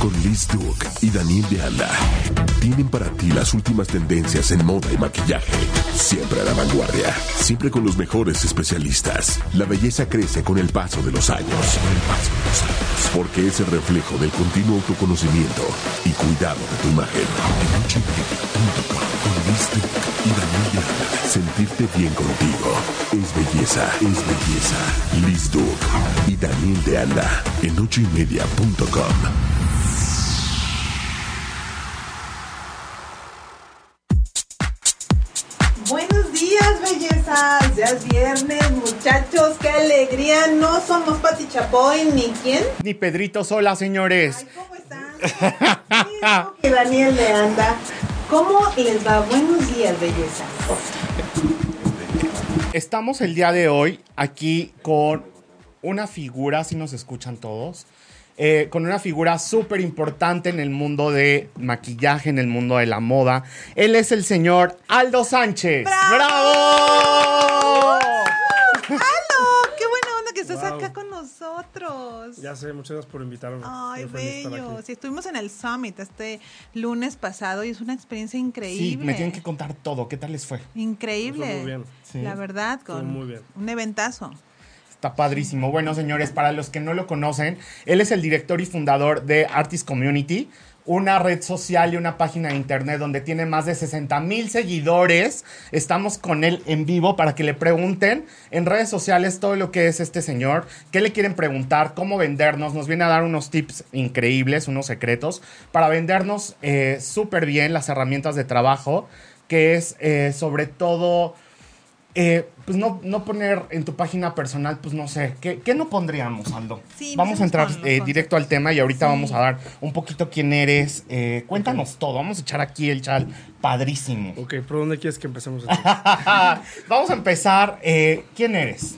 Con Liz Duke y Daniel de Anda. Tienen para ti las últimas tendencias en moda y maquillaje. Siempre a la vanguardia. Siempre con los mejores especialistas. La belleza crece con el paso de los años. Con el paso de los años. Porque es el reflejo del continuo autoconocimiento y cuidado de tu imagen. En con Liz Duke y Daniel de Anda. Sentirte bien contigo es belleza, es belleza. Liz Duke y Daniel de Anda. En ochoymedia.com. Ya es viernes, muchachos. Qué alegría. No somos Pati Chapoy ni quién. Ni Pedrito Sola, señores. Ay, ¿cómo están? Que Daniel de Anda. ¿Cómo les va? Buenos días, bellezas. Estamos el día de hoy aquí con una figura, si nos escuchan todos, eh, con una figura súper importante en el mundo de maquillaje, en el mundo de la moda. Él es el señor Aldo Sánchez. ¡Bravo! ¡Halo! ¡Qué buena onda que estás Wow. acá con nosotros! Ya sé, muchas gracias por invitarme. Ay, bello. Sí, estuvimos en el Summit este lunes pasado y es una experiencia Sí, increíble. me tienen que contar todo. ¿Qué tal les fue? Increíble. Muy bien. Sí. La verdad, con muy bien. un eventazo. Padrísimo. Bueno, señores, para los que no lo conocen, él es el director y fundador de Artist Community, una red social y una página de internet donde tiene más de 60 mil seguidores. Estamos con él en vivo para que le pregunten en redes sociales todo lo que es este señor, qué le quieren preguntar, cómo vendernos. Nos viene a dar unos tips increíbles, unos secretos para vendernos eh, súper bien las herramientas de trabajo, que es eh, sobre todo eh, pues no, no poner en tu página personal, pues no sé, ¿qué, qué no pondríamos, Aldo? Sí, vamos a entrar eh, directo al tema y ahorita Sí. vamos a dar un poquito quién eres. eh, cuéntanos todo, vamos a echar aquí el chal padrísimo. Ok, ¿por dónde quieres que empecemos? vamos a empezar, eh, ¿quién eres?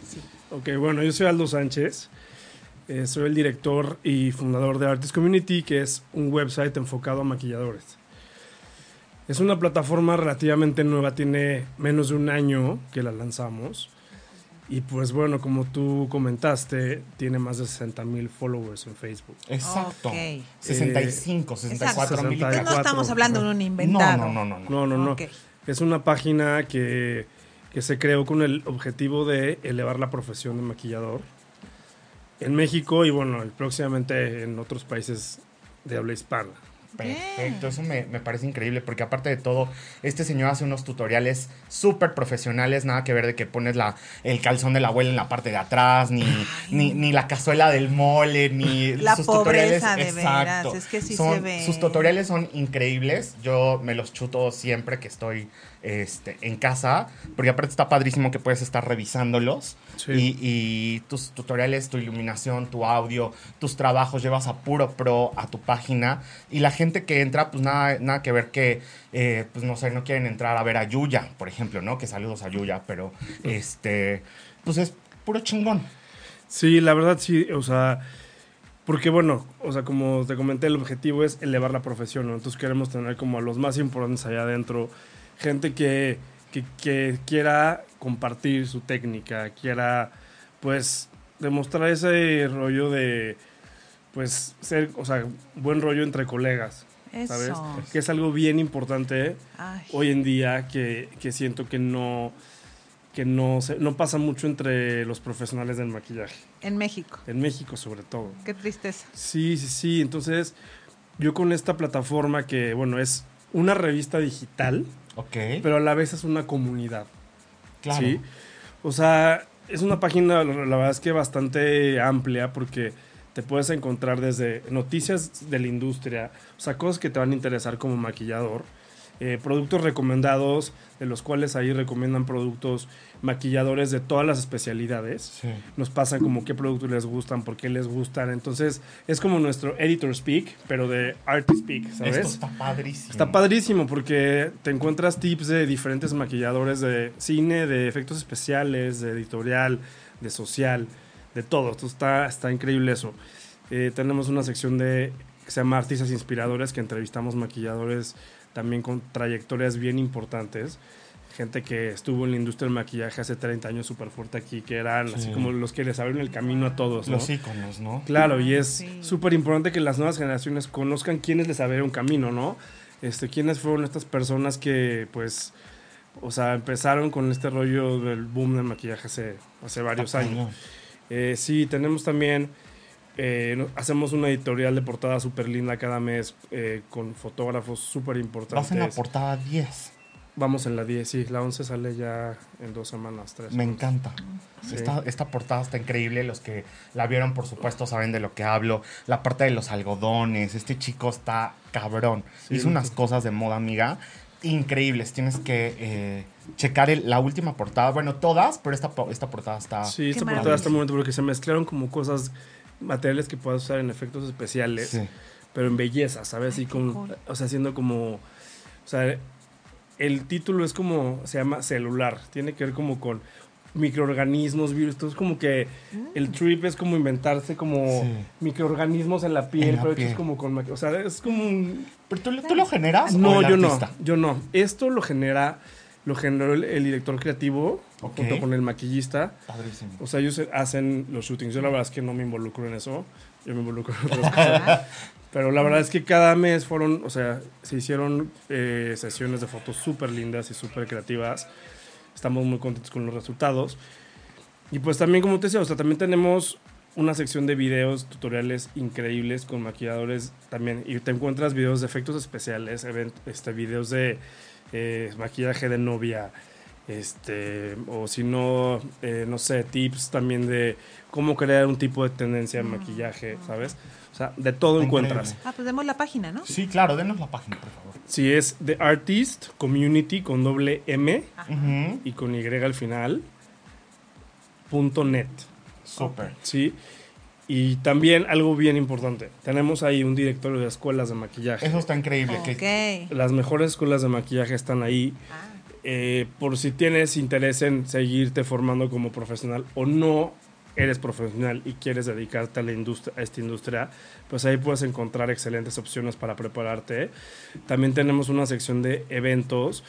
ok, bueno, yo soy Aldo Sánchez. eh, soy el director y fundador de Artist Community, que es un website enfocado a maquilladores. Es una plataforma relativamente nueva, tiene menos de un año que la lanzamos. Y pues bueno, como tú comentaste, tiene más de 60 mil followers en Facebook. Exacto. Ok. 65, 64 mil. no 64, estamos hablando de un No, inventado. no, no, no. no. No, no, no. Es una página que, que se creó con el objetivo de elevar la profesión de maquillador en México y bueno, próximamente en otros países de habla hispana. Perfecto, eso me, me parece increíble porque aparte de todo, este señor hace unos tutoriales súper profesionales, nada que ver de que pones la, el calzón de la abuela en la parte de atrás, ni, ni, ni la cazuela del mole, ni La sus pobreza, tutoriales. de exacto. veras, es que sí Son- se ve. Sus tutoriales son increíbles, yo me los chuto siempre que estoy este, en casa, porque aparte está padrísimo que puedes estar revisándolos. Sí. Y, y tus tutoriales, tu iluminación, tu audio, tus trabajos, llevas a puro pro a tu página. Y la gente que entra, pues nada, nada que ver que, eh, pues no sé, no quieren entrar a ver a Yuya, por ejemplo, ¿no? Que saludos a Yuya, pero este, pues es puro chingón. Sí, la verdad sí, o sea, porque bueno, o sea, como te comenté, el objetivo es elevar la profesión, ¿no? Entonces queremos tener como a los más importantes allá adentro, gente que, que, que quiera compartir su técnica, quiera pues demostrar ese rollo de pues ser, o sea, buen rollo entre colegas, ¿sabes? Eso. Que es algo bien importante Ay. hoy en día que, que siento que no que no se, no pasa mucho entre los profesionales del maquillaje. En México. En México, sobre todo. Qué tristeza. Sí, sí, sí. Entonces, yo con esta plataforma que, bueno, es una revista digital, Ok. pero a la vez es una comunidad. claro. ¿sí? O sea, es una página, la la verdad es que bastante amplia porque te puedes encontrar desde noticias de la industria, o sea, cosas que te van a interesar como maquillador, eh, productos recomendados, de los cuales ahí recomiendan productos maquilladores de todas las especialidades. Sí. Nos pasan como qué productos les gustan, por qué les gustan. Entonces, es como nuestro editor speak, pero de artist speak, ¿sabes? Esto está padrísimo. Está padrísimo porque te encuentras tips de diferentes maquilladores de cine, de efectos especiales, de editorial, de social, de todo. Esto está, está increíble eso. Eh, tenemos una sección de que se llama Artistas Inspiradores, que entrevistamos maquilladores también con trayectorias bien importantes. Gente que estuvo en la industria del maquillaje hace 30 años súper fuerte aquí, que eran así Sí. como los que les abrieron el camino a todos. ¿no? Los íconos, ¿no? Claro, y es Sí. súper importante que las nuevas generaciones conozcan quiénes les abrieron camino, ¿no? Este, quiénes fueron estas personas que, pues, o sea, empezaron con este rollo del boom del maquillaje hace, hace varios Ah, años. Eh, sí, tenemos también, eh, hacemos una editorial de portada súper linda cada mes eh, con fotógrafos súper Vas importantes. en la portada 10. Vamos en la 10, sí, la 11 sale ya en dos semanas, tres. Me encanta. Sí. Esta, esta portada está increíble. Los que la vieron, por supuesto, saben de lo que hablo. La parte de los algodones. Este chico está cabrón. Sí, Hizo unas cosas de moda, amiga, increíbles. Tienes que eh, checar el- la última portada. Bueno, todas, pero esta, esta portada está. Sí, esta Qué portada está muy bonita porque se mezclaron como cosas, materiales que puedas usar en efectos especiales. Sí. pero en belleza, ¿sabes? Ay, y qué con, cool. o sea, haciendo como, o sea, el título es como, se llama celular, tiene que ver como con microorganismos, virus, entonces como que el trip es como inventarse como Sí. microorganismos en la piel, En la pero piel. hechos como con, o sea, es como un... ¿Pero tú, tú lo generas? o No, el yo no, yo no. Esto lo genera, lo generó el, el director creativo Ok. junto con el maquillista. Padrísimo. O sea, ellos hacen los shootings. Yo la verdad es que no me involucro en eso. Yo me involucro en otras cosas. Pero la verdad es que cada mes fueron, o sea, se hicieron eh, sesiones de fotos súper lindas y súper creativas. Estamos muy contentos con los resultados. Y pues también, como te decía, o sea, también tenemos una sección de videos, tutoriales increíbles con maquilladores también. Y te encuentras videos de efectos especiales, este, videos de eh, maquillaje de novia, este, o si no, eh, no sé, tips también de cómo crear un tipo de tendencia en maquillaje, ¿sabes? O sea, de todo Increíble. encuentras. Ah, pues demos la página, ¿no? Sí, claro, denos la página, por favor. Si es The Artist Community con doble M Ajá. Y con Y al final, punto net, Súper. ¿sí? Y también algo bien importante, tenemos ahí un directorio de escuelas de maquillaje. Eso está increíble. que- Ok. Las mejores escuelas de maquillaje están ahí. Ah, eh, por si tienes interés en seguirte formando como profesional o no eres profesional y quieres dedicarte a, la industria, a esta industria, pues ahí puedes encontrar excelentes opciones para prepararte. También tenemos una sección de eventos,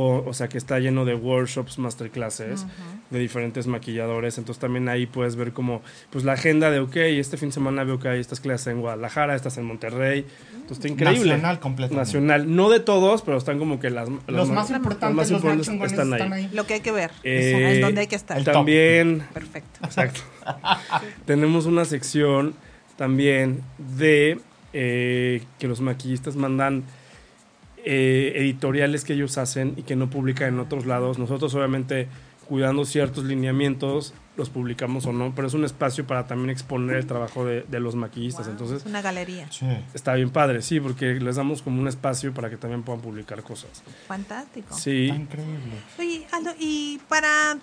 o sea, que está lleno de workshops, masterclasses de diferentes maquilladores. Entonces también ahí puedes ver como, pues la agenda de, ok, este fin de semana veo que hay estas clases en Guadalajara, estas en Monterrey. Entonces está increíble. Nacional completamente. Nacional, no de todos, pero están como que las, las Los más importantes, los más importantes están ahí. están ahí. Lo que hay que ver. Eh, es donde hay que estar. el top. También, Perfecto. exacto. Tenemos una sección también de eh, que los maquillistas mandan eh, editoriales que ellos hacen y que no publican en otros lados. Nosotros obviamente cuidando ciertos lineamientos los publicamos o no, pero es un espacio para también exponer el trabajo de, de los maquillistas. Wow, Entonces es una galería. Sí. está bien padre, sí, porque les damos como un espacio para que también puedan publicar cosas. Fantástico. Sí. Está increíble. Oye, Aldo, y para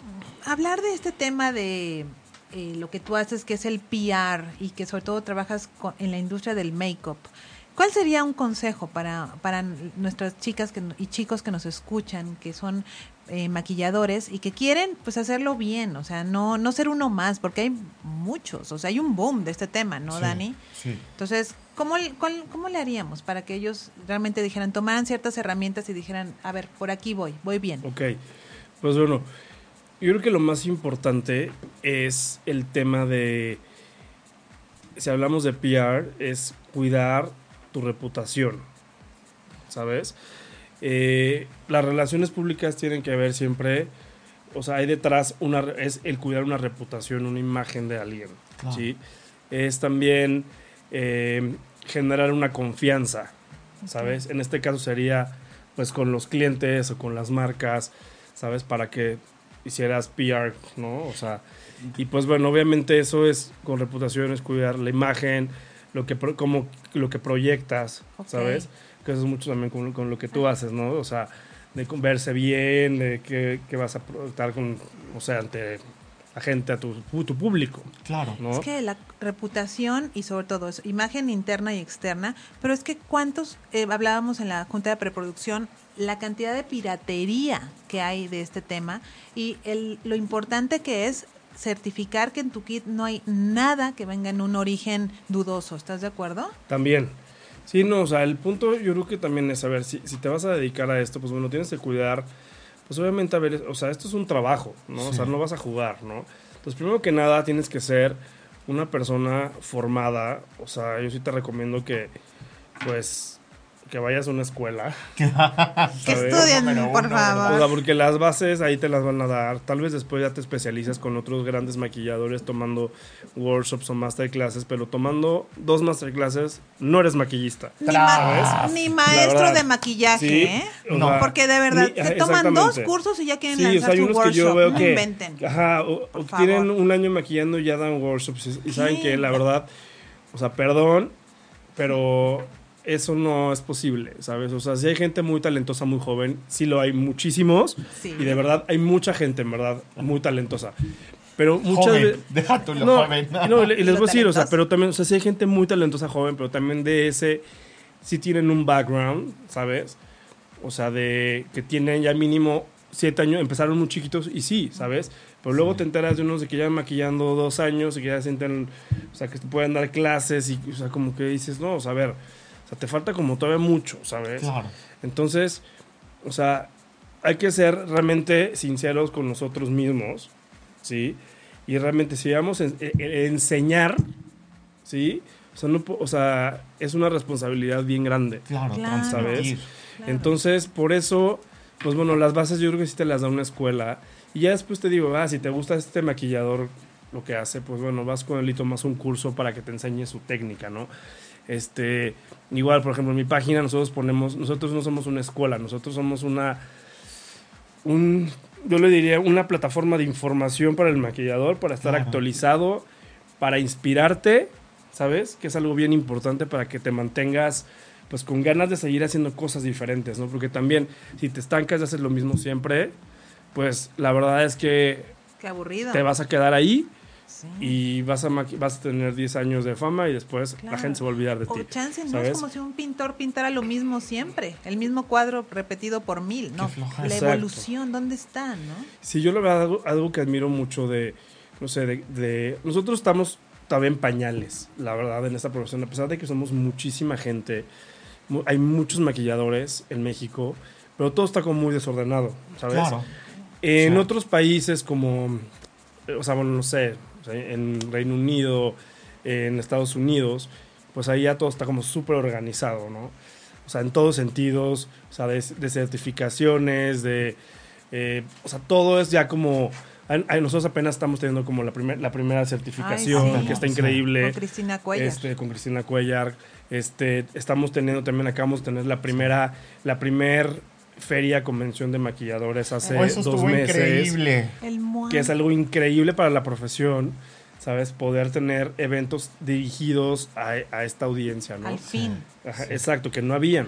hablar de este tema de eh, lo que tú haces, que es el PR y que sobre todo trabajas con- en la industria del make-up, ¿cuál sería un consejo para, para nuestras chicas que, y chicos que nos escuchan, que son eh, maquilladores y que quieren pues hacerlo bien, o sea, no, no ser uno más, porque hay muchos, o sea, hay un boom de este tema, ¿no, Sí, Dani? Sí. Entonces, ¿cómo, cuál- ¿cómo le haríamos para que ellos realmente dijeran, tomaran ciertas herramientas y dijeran, a ver, por aquí voy, voy bien? Ok, pues bueno, yo creo que lo más importante es el tema de, si hablamos de PR, es cuidar tu reputación, ¿sabes? Eh, las relaciones públicas tienen que ver siempre, o sea, hay detrás una, es el cuidar una reputación, una imagen de alguien. ¿sí? Es también eh, generar una confianza, ¿sabes? En este caso sería pues con los clientes o con las marcas, ¿sabes? Para que hicieras PR, ¿no? O sea, y pues bueno, obviamente eso es con reputación, es cuidar la imagen, lo que, pro- como, lo que proyectas. ¿sabes? Que eso es mucho también con, con lo que tú haces, ¿no? O sea, de con- verse bien, de que, que vas a proyectar con, o sea, ante la gente, a tu, tu público, Claro. ¿no? Es que la reputación y sobre todo eso, imagen interna y externa, pero es que cuántos, eh, hablábamos en la Junta de Preproducción, la cantidad de piratería que hay de este tema y el, lo importante que es certificar que en tu kit no hay nada que venga en un origen dudoso, ¿estás de acuerdo? También. Sí, no, o sea, el punto yo creo que también es saber si, si te vas a dedicar a esto, pues bueno, tienes que cuidar, pues obviamente a ver, o sea, esto es un trabajo, ¿no? O sea, no vas a jugar, ¿no? Entonces, primero que nada, tienes que ser una persona formada, o sea, yo sí te recomiendo que, pues, que vayas a una escuela. Que estudien, por uno, O sea, favor. porque las bases ahí te las van a dar. Tal vez después ya te especializas con otros grandes maquilladores tomando workshops o masterclasses, pero tomando dos masterclasses no eres maquillista. Ni, ni maestro de maquillaje, Sí, ¿eh? o No, sea, Porque de verdad, ni- se toman dos cursos y ya quieren Sí, o lanzar sea, hay su unos workshop. que yo veo no que. inventen. Ajá, o, o tienen favor. un año maquillando y ya dan workshops. Y, y saben que la verdad, o sea, perdón, pero eso no es posible, ¿sabes? O sea, si hay gente muy talentosa, muy joven, sí lo hay muchísimos. Sí. Y de verdad, hay mucha gente, en verdad, muy talentosa. Pero muchas Joven, veces. deja tú lo No, joven. no, y les voy a decir, o sea, pero también, o sea, sí hay gente muy talentosa joven, pero también de ese, sí tienen un background, ¿sabes? O sea, de que tienen ya mínimo siete años, empezaron muy chiquitos y sí, ¿sabes? Pero luego te enteras de unos de que ya maquillando dos años y que ya sienten, o sea, que te pueden dar clases y, o sea, como que dices, no, o sea, a ver, sea, te falta como todavía mucho, ¿sabes? Claro. Entonces, o sea, hay que ser realmente sinceros con nosotros mismos, ¿sí? Y realmente si vamos a en- e- e- enseñar, ¿sí? O sea, no o sea, es una responsabilidad bien grande. Claro, Claro. Claro. Entonces, por eso, pues bueno, las bases yo creo que sí te las da una escuela. Y ya después te digo, ah, si te gusta este maquillador, lo que hace, pues bueno, vas con él y tomas un curso para que te enseñe su técnica, ¿no? Este, igual, por ejemplo, en mi página nosotros ponemos, nosotros no somos una escuela, nosotros somos una, un, yo le diría, una plataforma de información para el maquillador, para estar Claro. actualizado, para inspirarte, ¿sabes? Que es algo bien importante para que te mantengas pues con ganas de seguir haciendo cosas diferentes, ¿no? Porque también si te estancas y haces lo mismo siempre, pues la verdad es que Qué aburrido. te vas a quedar ahí Sí. y vas a, vas a tener 10 años de fama y después Claro. la gente se va a olvidar de O ti. chance, no es ¿sabes? como si un pintor pintara lo mismo siempre, el mismo cuadro repetido por mil, ¿no? La Exacto. evolución, ¿dónde está, no? Sí, yo la verdad, algo, algo que admiro mucho de, no sé, de, de- Nosotros estamos también pañales, la verdad, en esta profesión. A pesar de que somos muchísima gente, mu- hay muchos maquilladores en México, pero todo está como muy desordenado, ¿sabes? Claro. En Sí. otros países como, eh, o sea, bueno, no sé, o sea, en Reino Unido, en Estados Unidos, pues ahí ya todo está como súper organizado, ¿no? O sea, en todos sentidos, o sea, de, de certificaciones, de, eh, o sea, todo es ya como, nosotros apenas estamos teniendo como la, primer- la primera certificación, sí. que está increíble. Con Cristina Cuellar. Este, con Cristina Cuellar. Este, estamos teniendo también, acabamos de tener la primera, la primer feria convención de maquilladores hace Oh, eso dos meses. increíble. Que es algo increíble para la profesión, ¿sabes? Poder tener eventos dirigidos a, a esta audiencia, ¿no? Al fin. Ajá, Exacto, que no habían.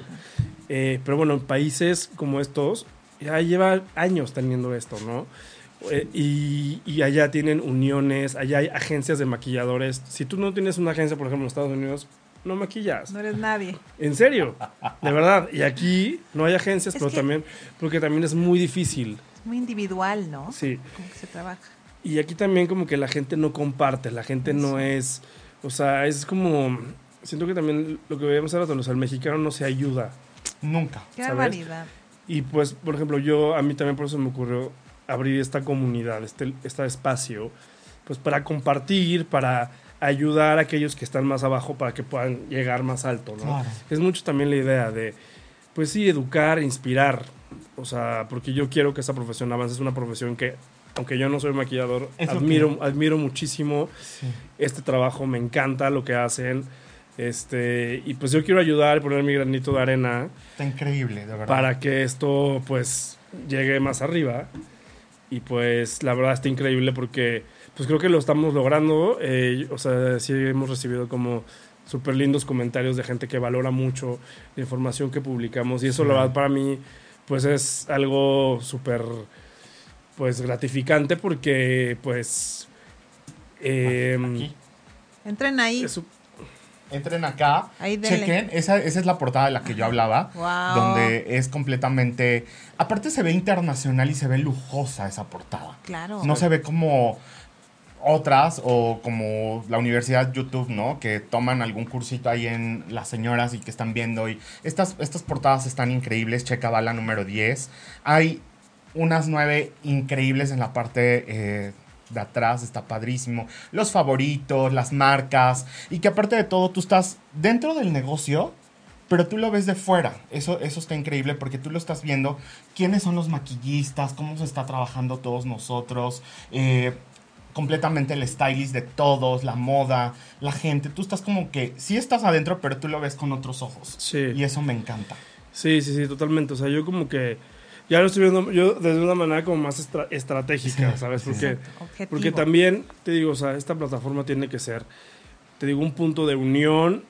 Eh, pero bueno, en países como estos, ya lleva años teniendo esto, ¿no? Eh, y, y allá tienen uniones, allá hay agencias de maquilladores. Si tú no tienes una agencia, por ejemplo, en Estados Unidos, no maquillas. No eres nadie. En serio, de verdad. Y aquí no hay agencias, Es pero que- también, porque también es muy difícil. Es muy individual, ¿no? Sí. Como que se trabaja. Y aquí también como que la gente no comparte, la gente no es, o sea, es como, siento que también lo que veíamos ahora, o sea, el mexicano no se ayuda. Nunca. Qué barbaridad. Y pues, por ejemplo, yo, a mí también por eso me ocurrió abrir esta comunidad, este, este espacio, pues para compartir, para ayudar a aquellos que están más abajo para que puedan llegar más alto, ¿no? Claro. Es mucho también la idea de, pues sí, educar, inspirar, o sea, porque yo quiero que esta profesión avance, es una profesión que, aunque yo no soy maquillador, Es lo admiro, admiro muchísimo Sí. este trabajo, me encanta lo que hacen, este, y pues yo quiero ayudar y poner mi granito de arena Está increíble, de verdad. para que esto pues llegue más arriba y pues la verdad está increíble porque pues creo que lo estamos logrando eh, o sea sí hemos recibido como súper lindos comentarios de gente que valora mucho la información que publicamos y eso Sí. la verdad para mí pues es algo súper pues gratificante porque pues eh, Aquí. Entren ahí. es- Entren acá, Ahí chequen, esa, esa es la portada de la que yo hablaba, Wow. donde es completamente, aparte se ve internacional y se ve lujosa esa portada. Claro. No se ve como, otras o como la Universidad YouTube, ¿no? Que toman algún cursito ahí en las señoras y que están viendo y estas, estas portadas están increíbles, checa va número 10. Hay unas nueve increíbles en la parte eh, de atrás, está padrísimo. Los favoritos, las marcas y que aparte de todo tú estás dentro del negocio pero tú lo ves de fuera. Eso, eso está increíble porque tú lo estás viendo. ¿Quiénes son los maquillistas? ¿Cómo se está trabajando todos nosotros? Eh, completamente el stylist de todos, la moda, la gente. Tú estás como que sí estás adentro, pero tú lo ves con otros ojos. Sí. Y eso me encanta. Sí, sí, sí, totalmente. O sea, yo como que ya lo estoy viendo yo desde una manera como más estra- estratégica, Sí, ¿sabes? sí. Porque, porque también, te digo, o sea, esta plataforma tiene que ser, te digo, un punto de unión,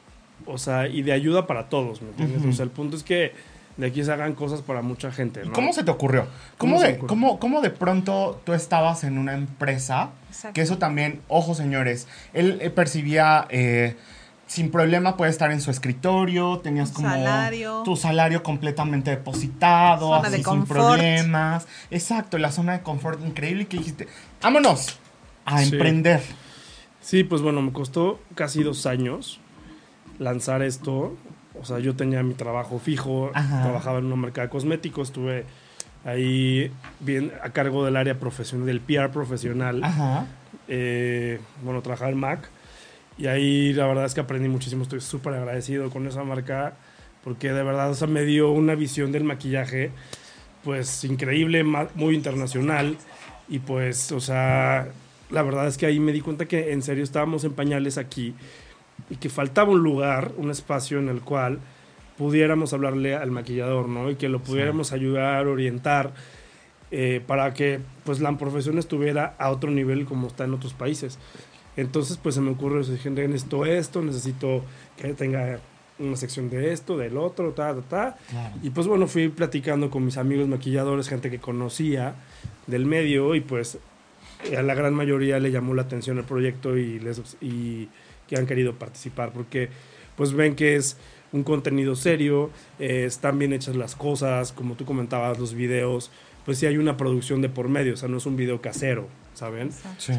o sea, y de ayuda para todos, ¿me entiendes? O sea, el punto es que de aquí se hagan cosas para mucha gente, ¿Y ¿no? ¿Cómo se te ocurrió? ¿Cómo ¿Cómo, de, ocurrió? cómo, cómo de pronto tú estabas en una empresa? Exacto. Que eso también, ojo señores, él eh, percibía eh, sin problema puede estar en su escritorio, tenías como salario. tu salario completamente depositado, Zona así de sin problemas. Exacto, la zona de confort increíble y que dijiste, vámonos a Sí. emprender. Sí, pues bueno, me costó casi dos años lanzar esto. O sea, yo tenía mi trabajo fijo, Ajá. trabajaba en una marca de cosméticos, estuve ahí bien a cargo del área profesional, del PR profesional. Ajá. Eh, bueno, trabajaba en Mac. Y ahí la verdad es que aprendí muchísimo. Estoy súper agradecido con esa marca porque de verdad o sea, me dio una visión del maquillaje pues increíble, muy internacional. Y pues, o sea, la verdad es que ahí me di cuenta que en serio estábamos en pañales aquí y que faltaba un lugar, un espacio en el cual pudiéramos hablarle al maquillador, ¿no? Y que lo pudiéramos ayudar, orientar, eh, para que pues la profesión estuviera a otro nivel como está en otros países. Entonces, pues se me ocurre, dije, necesito esto, necesito que tenga una sección de esto, del otro, ta, ta, ta. Claro. Y pues bueno, fui platicando con mis amigos maquilladores, gente que conocía del medio y pues a la gran mayoría le llamó la atención el proyecto y, les, y que han querido participar porque pues ven que es un contenido serio, eh, están bien hechas las cosas, como tú comentabas, los videos, pues sí hay una producción de por medio, o sea, no es un video casero, ¿saben? Sí.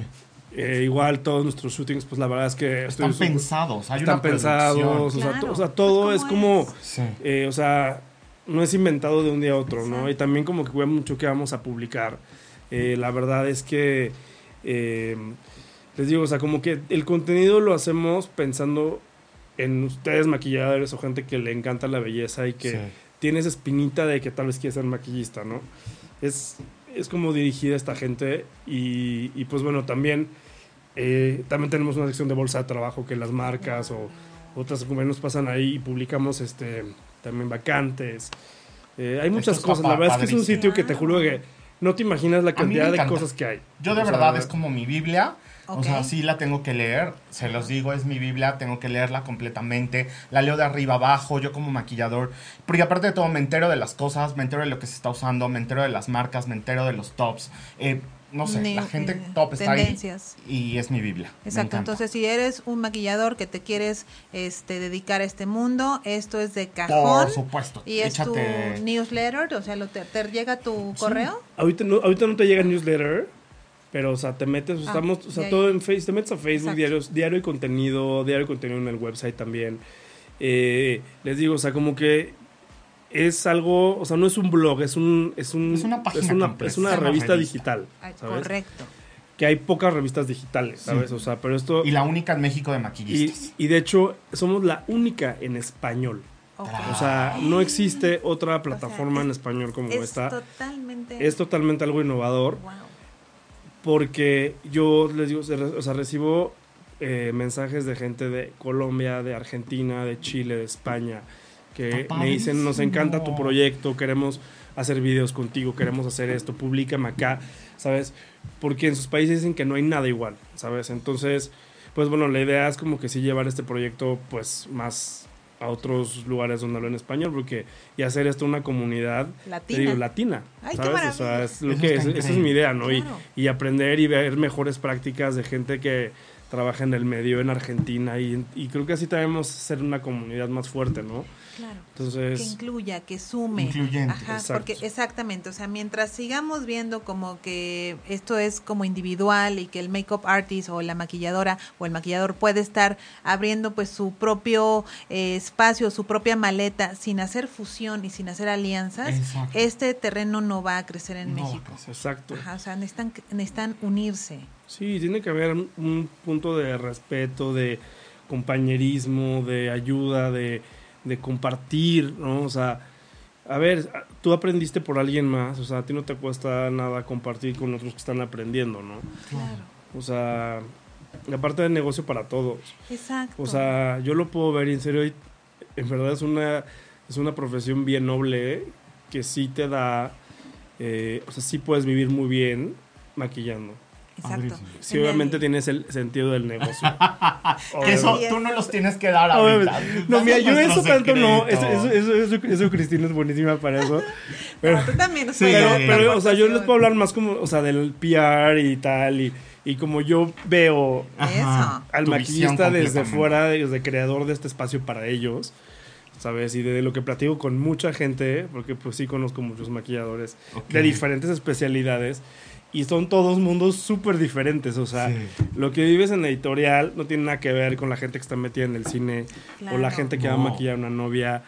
Eh, igual todos nuestros shootings, pues la verdad es que Están estoy pensados. Hay están una pensados, o producción. sea, Claro, to- o sea, todo pues, es ¿cómo como... es? Sí. Eh, o sea, no es inventado de un día a otro, ¿no? Y también como que cuida mucho que vamos a publicar. Eh, la verdad es que, eh, les digo, o sea, como que el contenido lo hacemos pensando en ustedes maquilladores o gente que le encanta la belleza y que Sí. tiene esa espinita de que tal vez quiere ser maquillista, ¿no? Es, es como dirigida a esta gente y, y pues bueno, también, eh, también tenemos una sección de bolsa de trabajo que las marcas o otras compañías nos pasan ahí y publicamos este, también vacantes. Eh, hay muchas está cosas, la verdad es que es un padrísimo. sitio que te juro que no te imaginas la cantidad de cosas que hay. Yo de O sea, verdad es como mi Biblia. O sea, sí la tengo que leer, se los digo, es mi Biblia, tengo que leerla completamente. La leo de arriba abajo, yo como maquillador. Porque aparte de todo, me entero de las cosas, me entero de lo que se está usando, me entero de las marcas, me entero de los tops. Eh, no sé, Ni- la gente eh, top está tendencias. ahí y es mi Biblia. Exacto, entonces si eres un maquillador que te quieres este, dedicar a este mundo, esto es de cajón. Por supuesto. Y es échate. tu newsletter, o sea, lo te, te llega tu correo. Ahorita no, ahorita no te llega newsletter, pero o sea, te metes, Ah, estamos, o sea, todo en Facebook, te metes a Facebook, diarios, diario y contenido, diario y contenido en el website también. Eh, les digo, o sea, como que es algo, o sea, no es un blog, es un, es un, Es una página es una, completa, es una es una revista, revista. digital, correcto. Que hay pocas revistas digitales, ¿sabes? Sí. O sea, pero esto Y la única en México de maquillistas. y de hecho somos la única en español. O sea, no existe otra plataforma es- en español como es esta. totalmente. Es totalmente algo innovador. Wow. Porque yo les digo, o sea, recibo eh, mensajes de gente de Colombia, de Argentina, de Chile, de España, que me dicen, nos encanta tu padrísimo". proyecto, queremos hacer videos contigo, queremos hacer esto, públicame acá, ¿sabes? Porque en sus países dicen que no hay nada igual, ¿sabes? Entonces, pues bueno, la idea es como que sí llevar este proyecto pues más a otros lugares donde hablan español, porque y hacer esto una comunidad Latina. digo, latina. Ay, qué ¿sabes? O sea, maravilla. es lo Eso que es, esa es mi idea, ¿no? Y-. Y, aprender y ver mejores prácticas de gente que trabaja en el medio en Argentina y, y creo que así a ser una comunidad más fuerte, ¿no? Claro. Entonces, que incluya, que sume. Incluyente. Ajá, Exacto. porque exactamente, o sea, mientras sigamos viendo como que esto es como individual y que el makeup artist o la maquilladora o el maquillador puede estar abriendo pues su propio eh, espacio, su propia maleta sin hacer fusión y sin hacer alianzas, Exacto. este terreno no va a crecer en No va a México. exacto. Ajá, o sea, necesitan, necesitan unirse. Sí, tiene que haber un- un punto de respeto, de compañerismo, de ayuda, de, de compartir, ¿no? O sea, a ver, tú aprendiste por alguien más, o sea, a ti no te cuesta nada compartir con otros que están aprendiendo, ¿no? Claro. O sea, aparte de negocio para todos. Exacto. O sea, yo lo puedo ver en serio, y en verdad es una, es una profesión bien noble ¿eh? que sí te da, eh, o sea, sí puedes vivir muy bien maquillando. Exacto. Padrísimo. Sí, En el- obviamente tienes el sentido del negocio. Que eso tú no los tienes que dar ahorita. Obviamente. No, mira, yo nuestro eso tanto no. Eso, eso, eso, eso, eso Cristina es buenísima para eso. Pero, No, tú también. Sí, pero, sí. pero, o sea, yo les puedo hablar más como, o sea, del PR y tal. Y, y como yo veo Ajá, al maquillista desde fuera, desde creador de este espacio para ellos, ¿sabes? Y de lo que platico con mucha gente, porque pues sí conozco muchos maquilladores Ok. de diferentes especialidades. Y son todos mundos súper diferentes. O sea, Sí. lo que vives en editorial no tiene nada que ver con la gente que está metida en el cine o la gente que va a No. maquillar a una novia.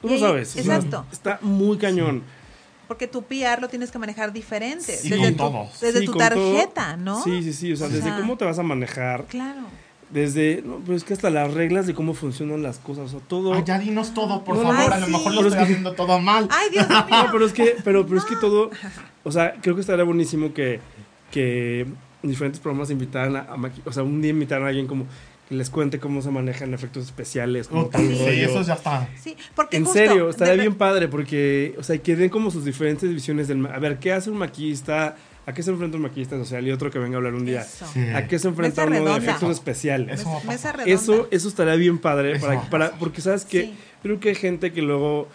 Tú lo ahí- sabes. exacto. está muy cañón. Porque tu PR lo tienes que manejar diferente. Sí, desde con tu, todos. desde Sí, tu todo. tarjeta, ¿no? Sí, sí, sí. O sea, O desde sea- cómo te vas a manejar, Claro. desde. No, pero es que hasta las reglas de cómo funcionan las cosas. O sea, todo. Ah, ya dinos todo, por No, favor. ay, a lo sí. mejor lo Pero estoy es que- haciendo todo mal. Ay, Dios mío. No, pero es que, pero, pero es que todo, o sea, creo que estaría buenísimo que, que en diferentes programas invitaran a, a maqui- o sea, un día invitaran a alguien como que les cuente cómo se manejan efectos especiales, como Ok, todo el sí, rollo. eso ya está. Sí, porque En justo, serio, estaría bien padre porque, o sea, que den como sus diferentes visiones del... ma- A ver, ¿qué hace un maquillista? ¿A qué se enfrenta un maquillista social? Y otro que venga a hablar un día. Sí. ¿A qué se enfrenta uno de efectos especiales? Eso. Eso, eso estaría bien padre, para, para, porque sabes que Sí. creo que hay gente que luego,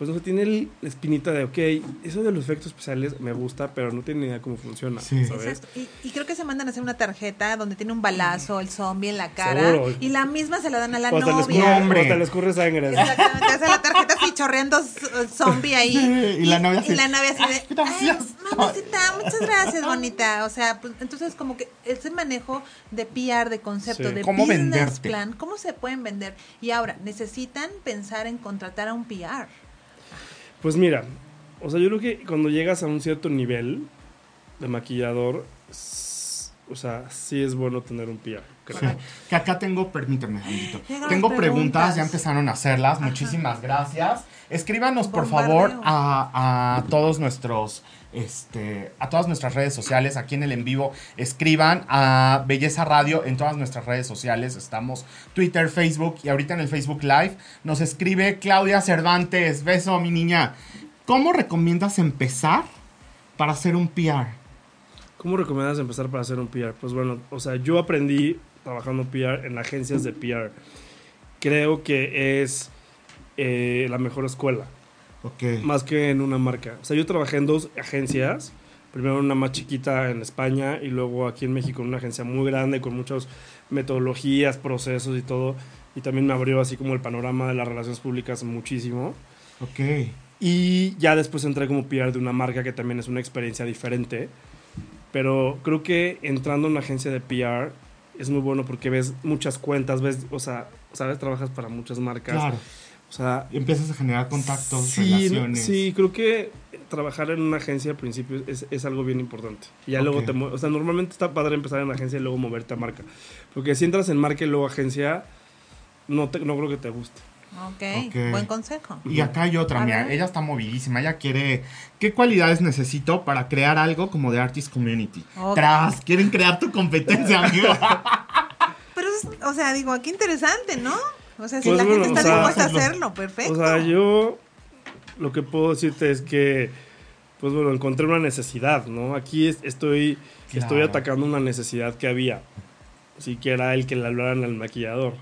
pues no sé, tiene el- la espinita de, ok, eso de los efectos especiales me gusta, pero no tiene ni idea cómo funciona, Sí. ¿sabes? Exacto. Y, y creo que se mandan a hacer una tarjeta donde tiene un balazo, el zombie en la cara. Seguro. Y la misma se la dan a la O hasta, novia. o hasta les corre sangre. Exactamente, hace la tarjeta así chorreando z- zombie ahí. Sí, y la novia así, y la novia así de. "Ay, mamacita, muchas gracias, bonita. O sea, pues, entonces como que ese manejo de PR, de concepto, Sí. de ¿Cómo business venderte? plan, ¿cómo se pueden vender? Y ahora, necesitan pensar en contratar a un PR. Pues mira, o sea, yo creo que cuando llegas a un cierto nivel de maquillador, o sea, sí es bueno tener un PR, creo. Sí. Que acá tengo, permíteme. Llegan Tengo preguntas, preguntas. ya empezaron a hacerlas. Muchísimas gracias. Escríbanos, por Bombardeo. favor, a, a todos nuestros. Este, a todas nuestras redes sociales, aquí en el en vivo, escriban a Belleza Radio en todas nuestras redes sociales. Estamos Twitter, Facebook y ahorita en el Facebook Live. Nos escribe Claudia Cervantes. Beso, mi niña. ¿Cómo recomiendas empezar para hacer un PR? ¿Cómo recomiendas empezar para hacer un PR? Pues bueno, o sea, yo aprendí trabajando PR en agencias de PR. Creo que es eh, la mejor escuela, Ok. más que en una marca. O sea, yo trabajé en dos agencias. Primero una más chiquita en España y luego aquí en México en una agencia muy grande con muchas metodologías, procesos y todo. Y también me abrió así como el panorama de las relaciones públicas muchísimo. Ok. Y ya después entré como PR de una marca que también es una experiencia diferente. Pero creo que entrando en una agencia de PR es muy bueno porque ves muchas cuentas, ves, o sea, sabes, trabajas para muchas marcas. Claro. O sea, empiezas a generar contactos, sí, relaciones. sí, creo que trabajar en una agencia al principio es, es algo bien importante. Y ya luego te o sea, normalmente está padre empezar en agencia y luego moverte a marca. Porque si entras en marca y luego agencia, no, te, no creo que te guste. Ok, Ok. buen consejo. Y acá hay otra, A mira, ver. ella está movidísima, ella quiere... ¿Qué cualidades necesito para crear algo como de Artist Community? Ok. Tras, quieren crear tu competencia, amigo. Pero, es, o sea, digo, qué interesante, ¿no? O sea, si Pues la bueno, gente está dispuesta a hacerlo, perfecto. O sea, yo lo que puedo decirte es que, pues bueno, encontré una necesidad, ¿no? Aquí es- estoy, estoy atacando una necesidad que había. Si que era el que le hablaran al maquillador.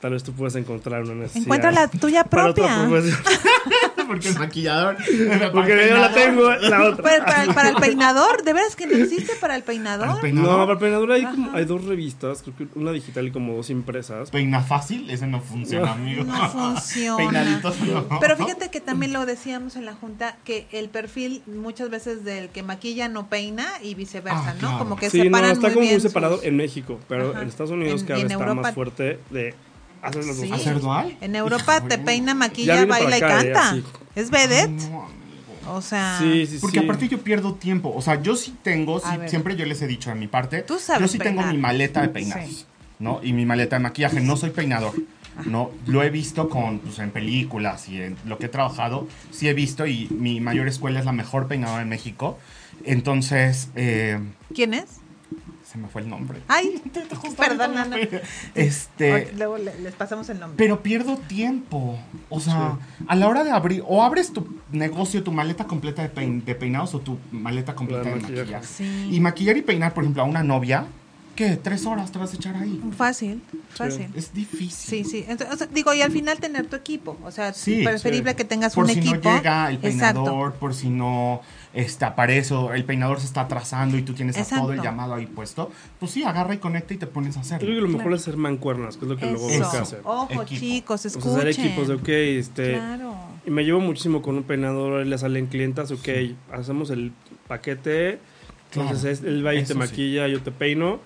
Tal vez tú puedes encontrar una necesidad. Encuentra la tuya propia. Porque el maquillador. Porque yo la tengo, la otra. Para, para el, para el peinador, ¿de veras que no existe para el Para peinador? el peinador. No, para el peinador hay, como- hay dos revistas, creo que una digital y como dos impresas. Peina fácil, ese no funciona, amigo. No funciona. Peinaditos no. Pero fíjate que también lo decíamos en la junta, que el perfil muchas veces del que maquilla no peina y viceversa, Ah, ¿no? claro. Como que sí, no, separan está muy como bien muy separado sus- en México, pero Ajá. en Estados Unidos En- cada vez está Europa- más fuerte de hacer las dos Sí. cosas. ¿Hacer dual? En Europa te peina, maquilla, baila y acá, canta. sí. Es vedette. No, amigo. O sea, Sí, sí, Porque sí. aparte yo pierdo tiempo. O sea, yo sí tengo, A sí, siempre yo les he dicho de mi parte, Tú sabes yo sí tengo mi maleta de peinados, Sí. ¿no? Y mi maleta de maquillaje. No soy peinador, ¿no? Lo he visto con, pues, en películas y en lo que he trabajado. Sí he visto y mi mayor escuela es la mejor peinadora en México. Entonces, eh, ¿quién es? Se me fue el nombre. Ay, perdón, Ana. Este, Luego le- les pasamos el nombre. pero pierdo tiempo. O sea, a la hora de abrir, o abres tu negocio, tu maleta completa de, pein- de peinados o tu maleta completa de de maquillaje. maquillaje. Sí. Y maquillar y peinar, por ejemplo, a una novia, ¿qué? ¿Tres horas te vas a echar ahí? Fácil, fácil. Es difícil. Sí, sí. Entonces, o sea, digo, y al final tener tu equipo. O sea, Sí, preferible sí. que tengas Por un si equipo. no llega el Exacto. peinador, por si no este, aparece o el peinador se está atrasando y tú tienes a todo el llamado ahí puesto, pues sí, agarra y conecta y te pones a Yo creo que lo mejor es ser mancuernas, que es lo que luego Eso. busca hacer. Ojo, Equipo. chicos, O sea, escuchen. hacer equipos de, ok, este... Claro. Y me llevo muchísimo con un peinador, le salen clientas, ok, hacemos el paquete, entonces Claro, él va y te eso sí. maquilla, yo te peino.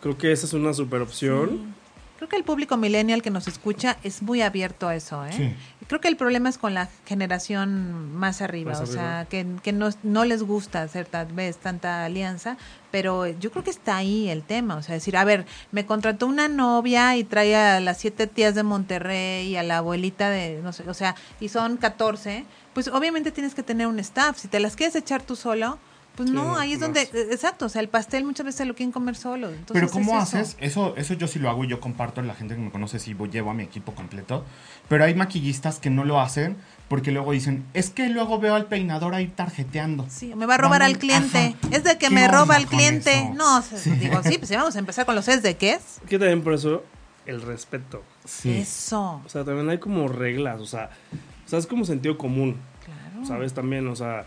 Creo que esa es una super opción. Creo que el público millennial que nos escucha es muy abierto a eso, ¿eh? Sí. Creo que el problema es con la generación más arriba, Más o sea, que, que no, no les gusta hacer tal vez tanta alianza, pero yo creo que está ahí el tema, o sea, decir, a ver, me contrató una novia y trae a las siete tías de Monterrey y a la abuelita de, no sé, o sea, y son 14, pues obviamente tienes que tener un staff, si te las quieres echar tú solo, pues Sí, no, ahí es donde, eh, exacto, o sea, el pastel muchas veces lo quieren comer solo. Entonces Pero ¿cómo es eso. haces? Eso, eso yo sí lo hago y yo comparto en la gente que me conoce si voy- llevo a mi equipo completo. Pero hay maquillistas que no lo hacen porque luego dicen, es que luego veo al peinador ahí tarjeteando. Sí, me va a robar Vamos, al cliente. ajá. Es de que ¿Qué me roba al cliente. eso? No, Sí. digo, sí, pues sí, vamos a empezar con los es de qué es. Que también por eso el respeto. Sí. Eso. O sea, también hay como reglas, o sea, o sea, es como sentido común, Claro. ¿sabes? También, o sea,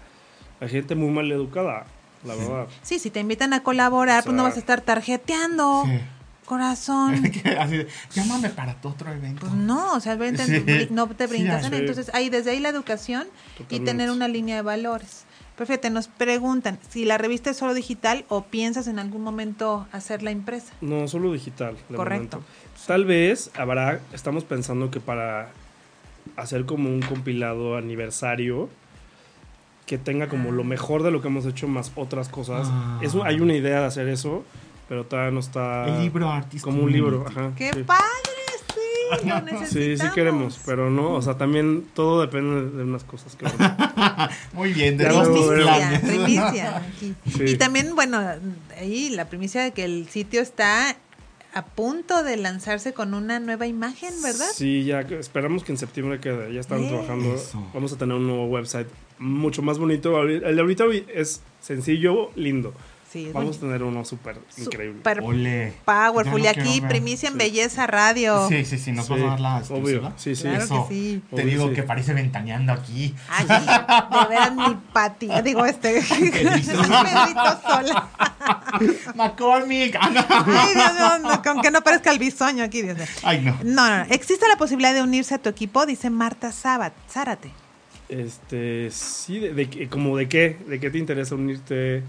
hay gente muy mal educada, la verdad. Sí, si te invitan a colaborar, O pues no vas a estar tarjeteando. Sí. Corazón. Así de, llámame para tu otro evento. Pues no, o sea, Sí. no te sí. Entonces, ahí desde ahí la educación y tener una línea de valores. Pero fíjate, nos preguntan si la revista es solo digital o piensas en algún momento hacerla impresa. No, solo digital. de Correcto. momento. Tal vez habrá, estamos pensando que para hacer como un compilado aniversario que tenga como lo mejor de lo que hemos hecho más otras cosas. Ah. Eso, hay una idea de hacer eso, pero todavía no está El libro artista. como un libro. Ajá, ¡Qué sí. padre! Sí, lo necesitamos. Sí, sí queremos, pero no, o sea, también todo depende de unas cosas que Muy bien, de ver. Primicia, planes. primicia. aquí. Sí. Y también, bueno, ahí la primicia de que el sitio está a punto de lanzarse con una nueva imagen, ¿verdad? Sí, ya esperamos que en septiembre quede. Ya están Eh. trabajando. Eso. Vamos a tener un nuevo website mucho más bonito. El de ahorita es sencillo, lindo. Sí, es Vamos a tener uno súper increíble. Super Ole. powerful. Y aquí, ver. primicia en Sí. Belleza Radio. Sí, sí, sí, nos Sí, vas a dar la exclusiva. obvio. Sí, sí. Claro Eso. que sí. Te Obvio, digo sí. que parece ventaneando aquí. Ay, de veras mi Pati. Digo, este. Pedrito. Sola. McCormick. Ay, Dios mío, no, con que no parezca el bisoño aquí, Dios mío. Ay, no. No, no, no. ¿Existe la posibilidad de unirse a tu equipo? Dice Marta Sábat, Zárate. Este, sí, de, de qué- como de qué, de qué te interesa unirte.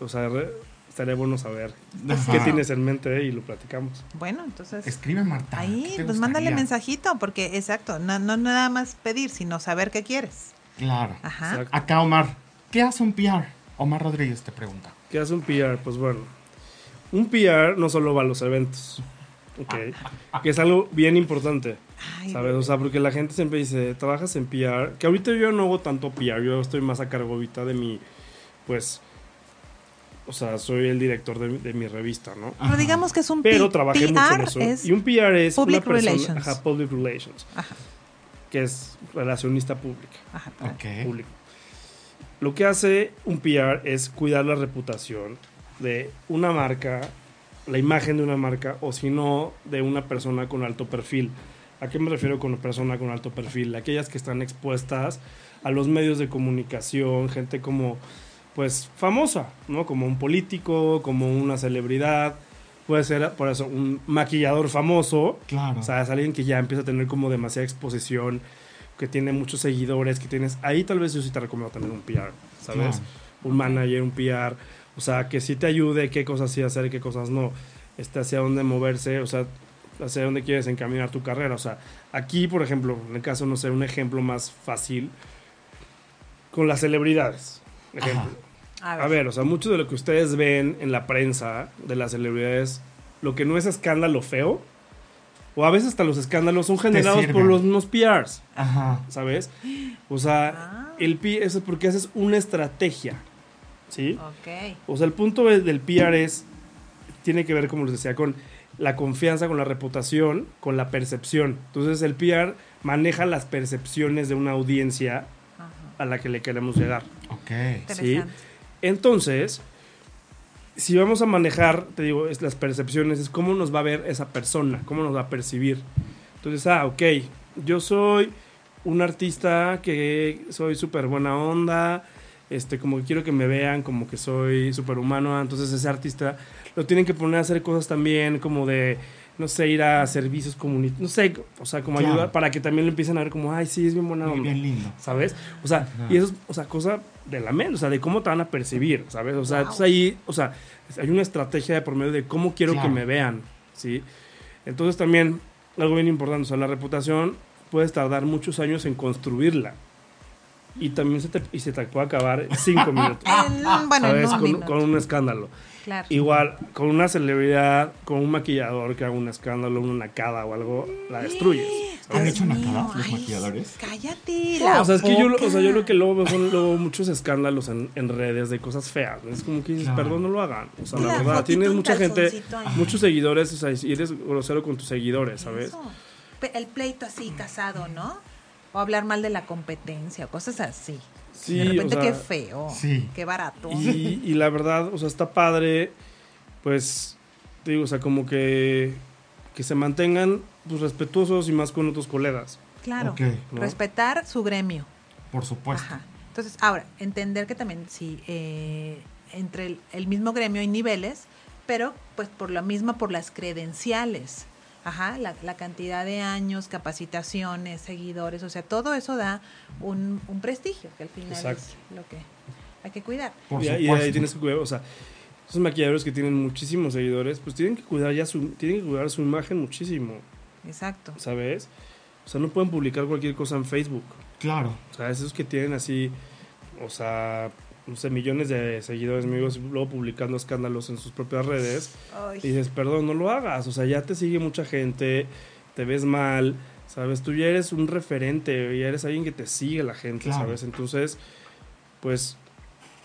O sea, re- estaría bueno saber Ajá. qué tienes en mente y lo platicamos. Bueno, entonces. Escribe Marta. ¿qué Ahí, pues mándale mensajito, porque exacto, no, no nada más pedir, sino saber qué quieres. Claro. Ajá. Exacto. Acá Omar, ¿qué hace un PR? Omar Rodríguez te pregunta. ¿Qué hace un PR? Pues bueno, un PR no solo va a los eventos. Que es algo bien importante, Ay, ¿sabes? O sea, porque la gente siempre dice, trabajas en PR, que ahorita yo no hago tanto PR, yo estoy más a cargo ahorita de mi, pues, o sea, soy el director de, mi- de mi revista, ¿no? Pero digamos que es un Pero P- trabajé mucho en eso. es Y un PR es Public una persona, Relations. ajá, public relations, Ajá, que es relacionista pública. ajá. Ok. público. Lo que hace un PR es cuidar la reputación de una marca, la imagen de una marca, o si no, de una persona con alto perfil. ¿A qué me refiero con persona con alto perfil? Aquellas que están expuestas a los medios de comunicación, gente como, pues, famosa, ¿no? Como un político, como una celebridad. Puede ser, por eso, un maquillador famoso. Claro. O sea, es alguien que ya empieza a tener como demasiada exposición, que tiene muchos seguidores, que tienes... Ahí tal vez yo sí te recomiendo tener un PR, ¿sabes? Claro. Un manager, un PR. O sea, que sí te ayude qué cosas sí hacer y qué cosas no. Este, hacia dónde moverse, o sea, hacia dónde quieres encaminar tu carrera. O sea, aquí, por ejemplo, en el caso, no sé, un ejemplo más fácil, con las celebridades. Ejemplo. A A ver, o sea, mucho de lo que ustedes ven en la prensa de las celebridades, lo que no es escándalo feo, o a veces hasta los escándalos son generados por los mismos PRs, Ajá. ¿sabes? O sea, Ah. el P eso es porque haces una estrategia, ¿sí? Ok. O sea, el punto de- del PR es, tiene que ver, como les decía, con la confianza, con la reputación, con la percepción. Entonces, el PR maneja las percepciones de una audiencia Ajá. a la que le queremos llegar. Ok. Interesante. Entonces, si vamos a manejar, te digo, es las percepciones, es cómo nos va a ver esa persona, cómo nos va a percibir. Entonces, ah, ok, yo soy un artista que soy súper buena onda, este, como que quiero que me vean como que soy súper humano, entonces ese artista lo tienen que poner a hacer cosas también como de, no sé, ir a servicios comunitarios, no sé, o sea, como Claro. ayudar para que también lo empiecen a ver como, ay, sí, es bien buena Muy bien lindo. ¿sabes? O sea, Ajá. y eso es, o sea, cosa de la mente, o sea, de cómo te van a percibir, ¿sabes? O sea, Wow. entonces ahí, o sea, hay una estrategia de por medio de cómo quiero Claro. que me vean, ¿sí? Entonces también, algo bien importante, o sea, la reputación puedes tardar muchos años en construirla. Y también se te, y se te puede acabar en cinco minutos. En- bueno, en ¿Sabes? Con, un escándalo. Claro. Igual, con una celebridad, con un maquillador que haga un escándalo, una nacada o algo, la destruyes. ¿Han hecho mío, nacadas los maquilladores? Cállate. No, o sea, es que yo, o sea, yo lo que luego veo son luego muchos escándalos en, en redes de cosas feas. Es como que dices, Claro. perdón, no lo hagan. O sea, la la verdad, tienes mucha gente, ahí. muchos seguidores, o sea, y eres grosero con tus seguidores, ¿sabes? Eso. El pleito así casado, ¿no? O hablar mal de la competencia, o cosas así. Sí, de repente o sea, qué feo. sí. Qué barato. Y, y la verdad, o sea, está padre, pues, te digo, o sea, como que, que se mantengan pues, respetuosos y más con otros colegas. Claro. Respetar su gremio. Por supuesto. Ajá. Entonces, ahora, entender que también sí, eh, entre el, el mismo gremio hay niveles, pero pues por lo mismo, por las credenciales. Ajá, la, la cantidad de años, capacitaciones, seguidores, o sea, todo eso da un, un prestigio, que al final Exacto. es lo que hay que cuidar. Por y, y ahí tienes que cuidar, o sea, esos maquilladores que tienen muchísimos seguidores, pues tienen que cuidar ya su, tienen que cuidar su imagen muchísimo, Exacto. ¿sabes? O sea, no pueden publicar cualquier cosa en Facebook. Claro. O sea, esos que tienen así, o sea, no sé, millones de seguidores amigos, luego publicando escándalos en sus propias redes, Ay, y dices, perdón, no lo hagas. O sea, ya te sigue mucha gente, te ves mal, ¿sabes? Tú ya eres un referente, ya eres alguien que te sigue la gente, Claro. ¿sabes? Entonces, pues,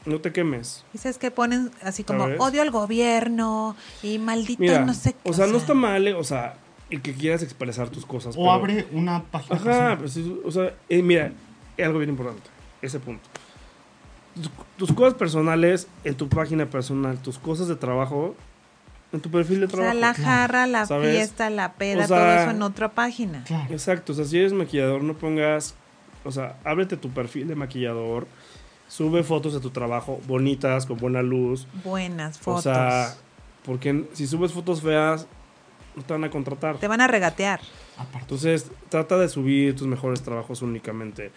no te quemes. Sabes que ponen así como ¿Sabes? odio al gobierno y maldito Mira, no sé qué. o sea, no está mal, eh, o sea, el que quieras expresar tus cosas. O pero- abre una página. Ajá, pues, sí, o sea, eh, mira, algo bien importante, ese punto. Tus, cosas personales en tu página personal, tus cosas de trabajo en tu perfil de O sea, trabajo. la jarra, la ¿Sabes? fiesta, la peda, O sea, todo eso en otra página. Claro. Exacto, o sea, si eres maquillador, no pongas, o sea, ábrete tu perfil de maquillador, sube fotos de tu trabajo bonitas, con buena luz. Buenas O fotos. sea, porque si subes fotos feas, no te van a contratar. Te van a regatear. Aparte. Entonces, trata de subir tus mejores trabajos únicamente.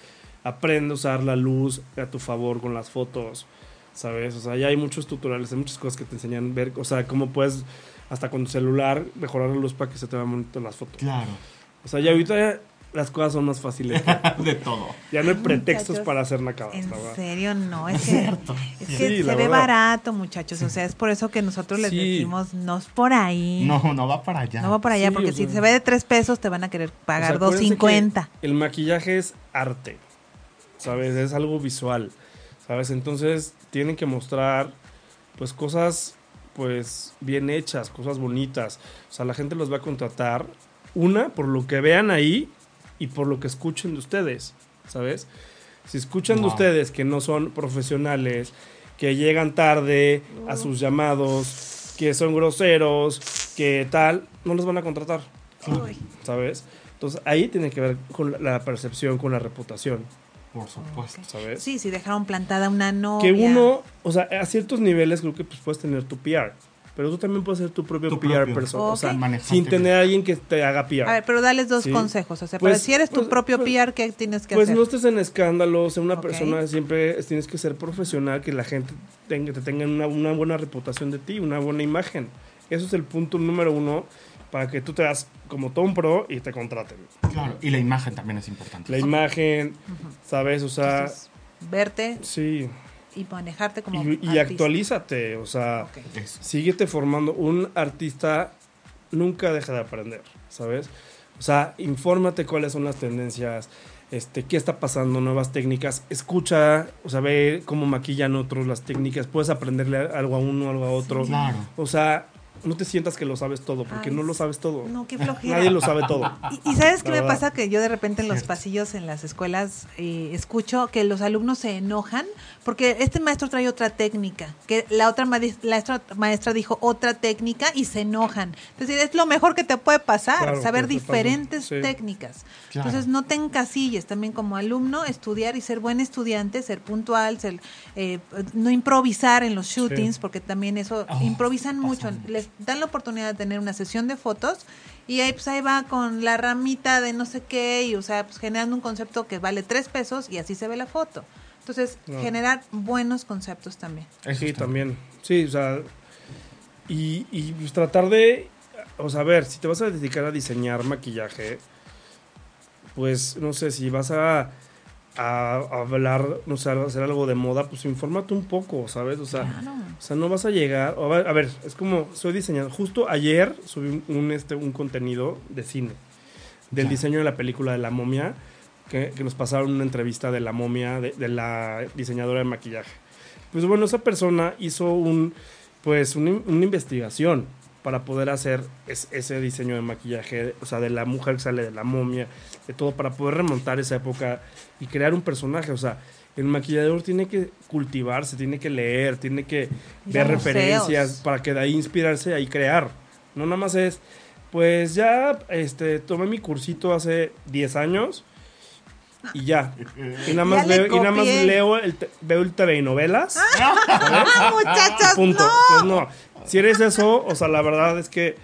Aprende a usar la luz a tu favor con las fotos, ¿sabes? O sea, ya hay muchos tutoriales, hay muchas cosas que te enseñan a ver, o sea, cómo puedes, hasta con tu celular, mejorar la luz para que se te vean bonitas las fotos. Claro. O sea, ya ahorita ya las cosas son más fáciles. De todo. Ya no hay Ay, pretextos muchachos, para hacer nacadas, En verdad. serio, no. Es Es que, cierto. es que se ve verdad. barato, muchachos. O sea, es por eso que nosotros les Sí. decimos, no es por ahí. No, no va para allá. No va por allá, Sí, porque o si sea. se ve de tres pesos, te van a querer O sea, pagar 2.50. que El maquillaje es arte, ¿sabes? Es algo visual, ¿sabes? Entonces tienen que mostrar, pues, cosas, pues, bien hechas, cosas bonitas. O sea, la gente los va a contratar, una, por lo que vean ahí y por lo que escuchen de ustedes, ¿sabes? Si escuchan de ustedes que no son profesionales, que llegan tarde a sus llamados, que son groseros, que tal, no los van a contratar. ¿sabes? Entonces ahí tiene que ver con la percepción, con la reputación, Por supuesto. ¿sabes? Sí, si dejaron plantada una novia. Que uno, o sea, a ciertos niveles creo que pues puedes tener tu PR, pero tú también puedes ser tu propio Tu PR propio. persona, o sea, sin tener a alguien que te haga PR. A ver, pero dales dos Sí. consejos. O sea, Pues, para si eres tu pues, propio pues, PR, ¿qué tienes que Pues hacer? no estés en escándalos, ser una Ok. persona siempre es- tienes que ser profesional, que la gente tenga, te tenga una, una buena reputación de ti, una buena imagen. Eso es el punto número uno para que tú te das como todo un pro y te contraten. Claro. Y la imagen también es importante. La imagen, ¿sabes? O sea, Entonces, verte sí. y manejarte como Y, actualízate, o sea, Ok. Eso. síguete formando. Un artista nunca deja de aprender, ¿sabes? O sea, infórmate cuáles son las tendencias, este, qué está pasando, nuevas técnicas. Escucha, o sea, ve cómo maquillan otros las técnicas. Puedes aprenderle algo a uno, algo a otro. Claro. O sea, no te sientas que lo sabes todo, porque Ay, no lo sabes todo. No, qué flojera. Nadie lo sabe todo. Y, y sabes qué me pasa que yo de repente en los pasillos en las escuelas eh, escucho que los alumnos se enojan porque este maestro trae otra técnica, que la otra ma- la otra maestra dijo otra técnica y se enojan. Es decir, es lo mejor que te puede pasar, Claro, saber diferentes sí. técnicas. Claro. Entonces no te encasilles también como alumno, estudiar y ser buen estudiante, ser puntual, ser, eh, no improvisar en los shootings, Sí. porque también eso Oh, improvisan mucho. les dan la oportunidad de tener una sesión de fotos y ahí pues ahí va con la ramita de no sé qué y o sea pues generando un concepto que vale tres pesos y así se ve la foto entonces No. generar buenos conceptos también Sí, también. Sí, o sea, y, y pues tratar de, o sea, a ver, si te vas a dedicar a diseñar maquillaje, pues no sé, si vas a, a hablar, no sé, a hacer algo de moda, pues infórmate un poco, ¿sabes? O sea, Claro. o sea, no vas a llegar, o a ver, a ver, es como, soy diseñador, justo ayer subí un, un, este, un contenido de cine, del Ya. diseño de la película de la momia, que, que nos pasaron una entrevista de la momia, de, de la diseñadora de maquillaje. Pues bueno, esa persona hizo un, pues una investigación para poder hacer es- ese diseño de maquillaje, o sea, de la mujer que sale de la momia, de todo, para poder remontar esa época y crear un personaje, o sea, el maquillador tiene que cultivarse, tiene que leer, tiene que ver museos. referencias para que de ahí inspirarse y crear. No nada más es, pues ya este, tomé mi cursito hace 10 años y ya. Y nada más, Ya leo, y nada más leo el, veo el TV y novelas. ¡Ah, muchachos! Punto. ¡No! Pues no. Si eres eso, o sea, la verdad es que,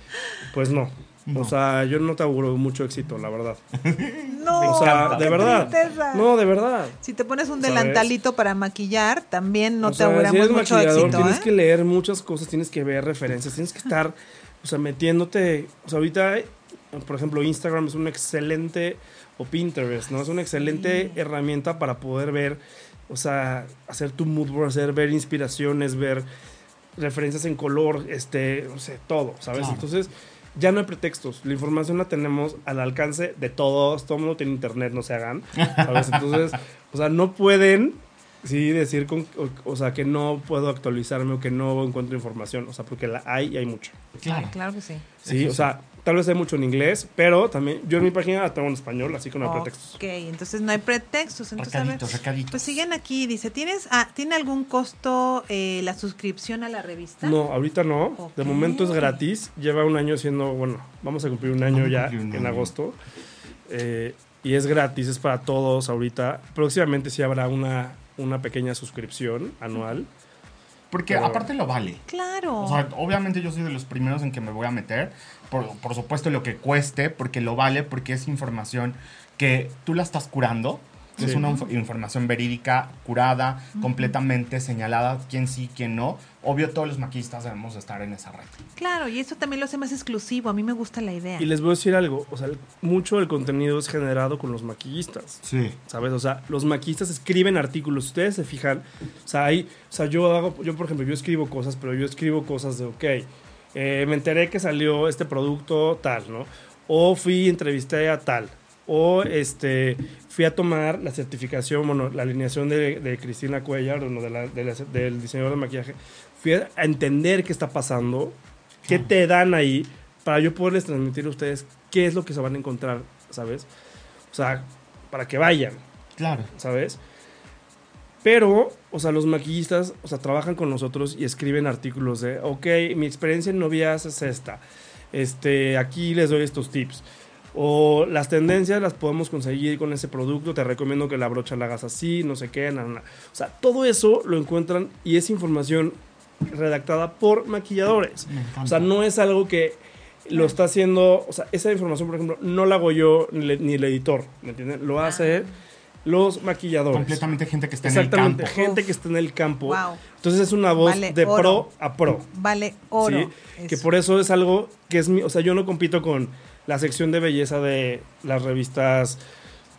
pues no. No. O sea, yo no te auguro mucho éxito, la verdad. No, o sea, de verdad. tristeza. No, de verdad. Si te pones un ¿Sabes? delantalito para maquillar, también no O te sea, auguramos si eres mucho maquillador, éxito. tienes ¿eh? que leer muchas cosas, tienes que ver referencias, tienes que estar, o sea, metiéndote. O sea, ahorita, por ejemplo, Instagram es un excelente, o Pinterest, ¿no? Es una excelente herramienta para poder ver, o sea, hacer tu mood board, hacer, ver inspiraciones, ver referencias en color, este, no sé, todo, ¿sabes? Claro. Entonces, ya no hay pretextos. La información la tenemos al alcance de todos. Todo el mundo tiene internet, no se hagan. ¿sabes? Entonces, o sea, no pueden, sí, decir, con, o, o sea, que no puedo actualizarme o que no encuentro información. O sea, porque la hay y hay mucho. Claro. Claro que sí. Sí, Eso o sea, tal vez hay mucho en inglés, pero también yo en mi página la tengo en español, así que no hay pretextos. Ok, entonces no hay pretextos. Entonces, a ver, Recaditos, recaditos. pues siguen aquí. Dice, ¿tienes, ah, ¿tiene algún costo eh, la suscripción a la revista? No, ahorita no. De momento es gratis. Lleva un año siendo, bueno, vamos a cumplir un año ya en agosto. Eh, y es gratis, es para todos ahorita. Próximamente sí habrá una, una pequeña suscripción anual. Porque Pero- aparte lo vale. Claro. O sea, obviamente yo soy de los primeros en que me voy a meter. Por, por supuesto lo que cueste, porque lo vale, porque es información que tú la estás curando. Es Sí. una inf- información verídica, curada, completamente señalada, quién sí, quién no. Obvio, todos los maquillistas debemos de estar en esa red. claro, y eso también lo hace más exclusivo. A mí me gusta la idea. Y les voy a decir algo, o sea, mucho del contenido es generado con los maquillistas. Sí. ¿Sabes? O sea, los maquillistas escriben artículos. Ustedes se fijan, o sea, hay, o sea, yo hago, yo por ejemplo, yo escribo cosas, pero yo escribo cosas de, ok, eh, me enteré que salió este producto tal, ¿no? O fui y entrevisté a tal. O este, fui a tomar la certificación, bueno, la alineación de, de Cristina Cuellar, bueno, de la- de la- del diseñador de maquillaje. A, entender qué está pasando, qué te dan ahí, para yo poderles transmitir a ustedes qué es lo que se van a encontrar, ¿sabes? O sea, para que vayan. Claro. ¿sabes? Pero, o sea, los maquillistas, o sea, trabajan con nosotros y escriben artículos de, ok, mi experiencia en novias es esta. Este, aquí les doy estos tips. O las tendencias las podemos conseguir con ese producto. Te recomiendo que la brocha la hagas así, no sé qué, nada, nada. O sea, todo eso lo encuentran y es información redactada por maquilladores. O sea, no es algo que lo está haciendo. O sea, esa información, por ejemplo, no la hago yo ni, le- ni el editor. ¿Me entienden? Lo hace los maquilladores. Completamente gente que está en el Exactamente, campo. gente que está en el campo. Wow. Entonces es una voz Vale de oro. pro a pro. Vale oro. ¿sí? Que por eso es algo que es mi. O sea, yo no compito con la sección de belleza de las revistas,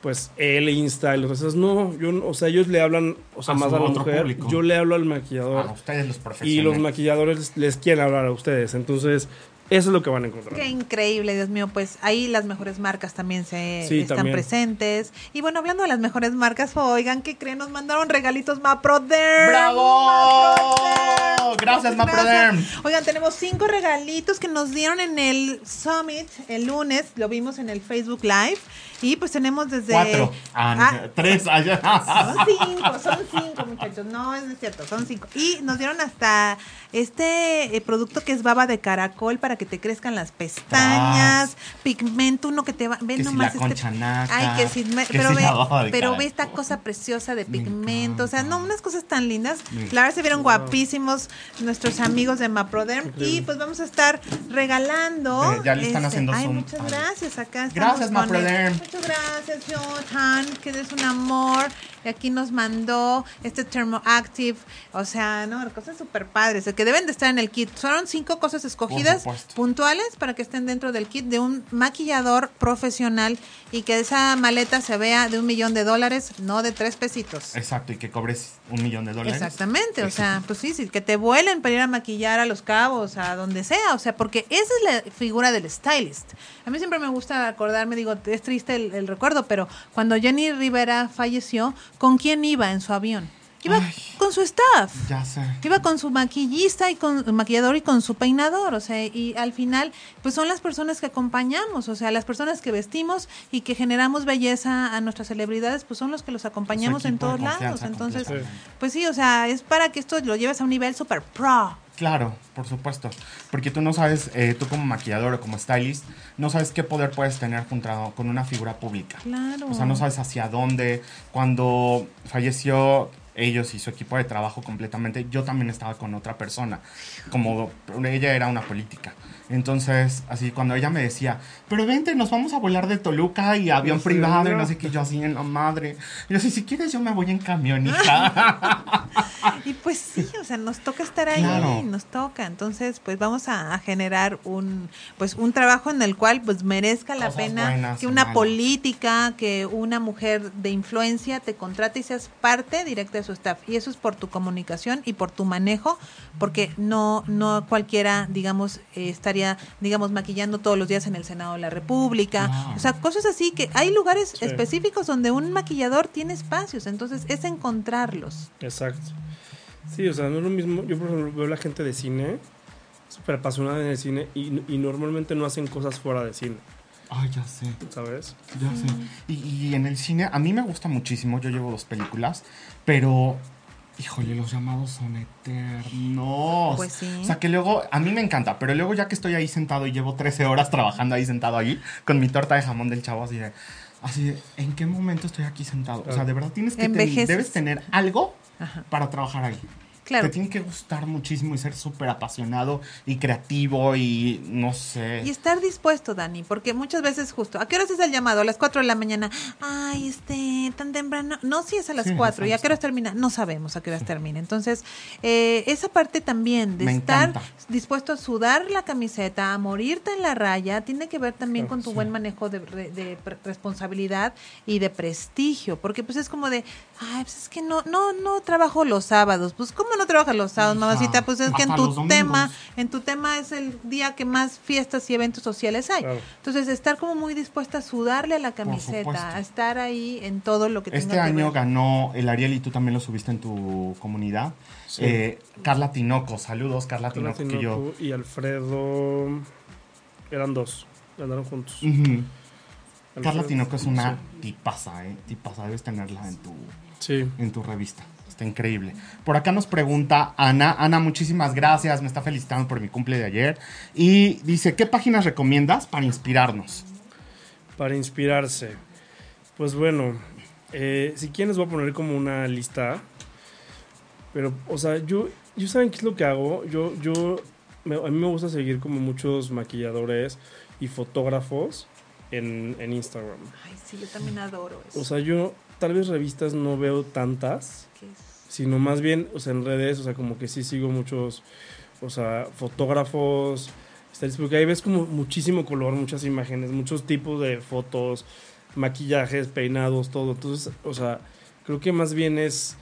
pues, El, Insta y los demás. No, yo, no- o sea, ellos le hablan, o sea, A más a la mujer. público. Yo le hablo al A maquillador. ustedes los profesionales. y los maquilladores les quieren hablar a ustedes. Entonces, eso es lo que van a encontrar. Qué increíble, Dios mío. Pues ahí las mejores marcas también se Sí, están también. presentes. Y bueno, hablando de las mejores marcas, oigan, ¿qué creen? Nos mandaron regalitos Maproderm. ¡Bravo! Maproderm. Gracias, Maproderm. gracias. Oigan, tenemos cinco regalitos que nos dieron en el Summit el lunes. Lo vimos en el Facebook Live. Y pues tenemos desde. Cuatro. Ah, Ah, tres. allá. Son cinco, son cinco, muchachos. No, es cierto, son cinco. Y nos dieron hasta este eh, producto que es baba de caracol para que te crezcan las pestañas, pigmento, uno que te va. Ven Que si nomás la naca, Ay, que si. me- que pero si ve, pero ve esta cosa preciosa de Me pigmento. O sea, no, unas cosas tan lindas. La verdad se vieron guapísimos nuestros amigos de Maproderm. Y pues vamos a estar regalando. Ve, ya le están haciendo Ay, zoom. muchas gracias. Acá estamos Gracias, Maproderm. Muchas gracias, Johan, que eres un amor. Y aquí nos mandó este Thermoactive. O sea, no, cosas súper padres, que deben de estar en el kit. Fueron cinco cosas escogidas puntuales para que estén dentro del kit de un maquillador profesional y que esa maleta se vea de un millón de dólares, no de tres pesitos. Exacto, y que cobres un millón de dólares. Exactamente, o sea, pues sí, sí, que te vuelen para ir a maquillar a los cabos, a donde sea, o sea, porque esa es la figura del stylist. A mí siempre me gusta acordarme, digo, es triste el, el recuerdo, pero cuando Jenny Rivera falleció, ¿con quién iba en su avión? Iba Ay. con su staff. Ya sé. Iba con su maquillista y con maquillador y con su peinador, o sea, y al final, pues son las personas que acompañamos, o sea, las personas que vestimos y que generamos belleza a nuestras celebridades, pues son los que los acompañamos en todos lados. Entonces, pues sí, o sea, es para que esto lo lleves a un nivel super pro. Claro, por supuesto. Porque tú no sabes, eh, tú como maquillador o como stylist, no sabes qué poder puedes tener contra, con una figura pública. Claro. O sea, no sabes hacia dónde. Cuando falleció ellos y su equipo de trabajo completamente, yo también estaba con otra persona. Como ella era una política. Entonces, así, cuando ella me decía, pero vente, nos vamos a volar de Toluca y avión ¿En privado y no sé qué, yo así en la madre. Y yo así, si quieres yo me voy en camión, hija. Y pues sí, o sea, nos toca estar ahí, Claro. nos toca. Entonces, pues vamos a, a generar un pues un trabajo en el cual pues merezca la Cosas pena buenas que una malas. política, que una mujer de influencia te contrate y seas parte directa de su staff. Y eso es por tu comunicación y por tu manejo, porque no no cualquiera, digamos, eh, estaría, digamos, maquillando todos los días en el Senado de la República. O sea, cosas así que hay lugares Sí. específicos donde un maquillador tiene espacios, entonces es encontrarlos. Exacto. Sí, o sea, no es lo mismo. Yo, por ejemplo, veo la gente de cine, súper apasionada en el cine, y, y normalmente no hacen cosas fuera de cine, Ay, ya sé. ¿sabes? Ya sé. Y, y en el cine, a mí me gusta muchísimo, yo llevo dos películas, pero, híjole, los llamados son eternos. Pues sí. O sea, que luego, a mí me encanta, pero luego ya que estoy ahí sentado y llevo 13 horas trabajando ahí sentado ahí, con mi torta de jamón del chavo, así de, así de, ¿en qué momento estoy aquí sentado? O sea, de verdad tienes que, ten- debes tener algo Ajá. para trabajar ahí. Claro. Te tiene que gustar muchísimo y ser súper apasionado y creativo y no sé. Y estar dispuesto, Dani, porque muchas veces justo, ¿a qué horas es el llamado? A las 4 de la mañana. Ay, este, tan temprano. No, si es a las Sí, 4. ¿Y a qué horas termina? No sabemos a qué horas termina. Entonces, eh, esa parte también de Me estar encanta. dispuesto a sudar la camiseta, a morirte en la raya, tiene que ver también con tu sí. buen manejo de, de- de responsabilidad y de prestigio, porque pues es como de, ay, pues es que no, no, no trabajo los sábados. Pues, ¿cómo no trabajas los sábados, Hija, mamacita? Pues es que en tu tema, en tu tema es el día que más fiestas y eventos sociales hay. Claro. Entonces, estar como muy dispuesta a sudarle a la camiseta, a estar ahí en todo lo que Este tenga que año ver. ganó el Ariel y tú también lo subiste en tu comunidad. Sí. Eh, Carla Tinoco, saludos Carla Carla Tinoco, que yo... Y Alfredo eran dos, ganaron juntos. Carla Tinoco es una Sí. tipaza, ¿eh? Tipaza, debes tenerla en tu, Sí. en tu revista. Está increíble. Por acá nos pregunta Ana. Ana, muchísimas gracias. Me está felicitando por mi cumple de ayer. Y dice, ¿qué páginas recomiendas para inspirarnos? Para inspirarse. Pues bueno, eh, si quieren les voy a poner como una lista. Pero, o sea, yo, yo ¿saben qué es lo que hago? Yo, yo, me- a mí me gusta seguir como muchos maquilladores y fotógrafos en, en Instagram. Ay, sí, yo también adoro eso. O sea, yo tal vez revistas no veo tantas, sino más bien, o sea, en redes, o sea, como que sí sigo muchos, o sea, fotógrafos, porque ahí ves como muchísimo color, muchas imágenes, muchos tipos de fotos, maquillajes, peinados, todo. Entonces, o sea, creo que más bien es,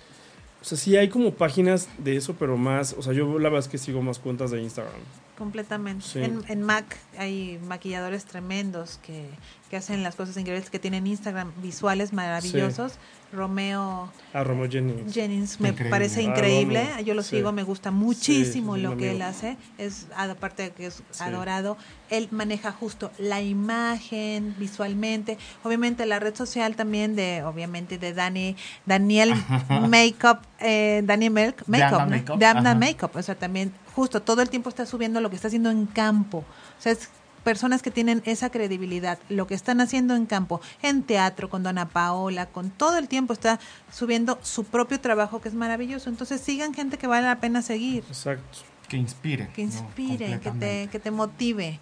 o sea, sí hay como páginas de eso, pero más, o sea, yo la verdad es que sigo más cuentas de Instagram. Completamente. Sí. En, en Mac hay maquilladores tremendos que, que hacen las cosas increíbles, que tienen Instagram visuales maravillosos. Romeo A Romo Jennings. Jennings me Increíble. parece Ah, increíble. Yo lo sí. sigo, me gusta muchísimo lo que él hace. Es aparte de que es adorado. Él maneja justo la imagen visualmente. Obviamente la red social también de, obviamente de Dani, Daniel Makeup, eh, Daniel Makeup, Amna ¿no? Makeup, de Amna ajá. Makeup. O sea, también justo todo el tiempo está subiendo lo que está haciendo en campo. O sea, es personas que tienen esa credibilidad, lo que están haciendo en campo, en teatro, con Dona Paola, con todo el tiempo está subiendo su propio trabajo que es maravilloso. Entonces sigan gente que vale la pena seguir, Exacto. Que inspire. que ¿no? inspire, que te, que te motive.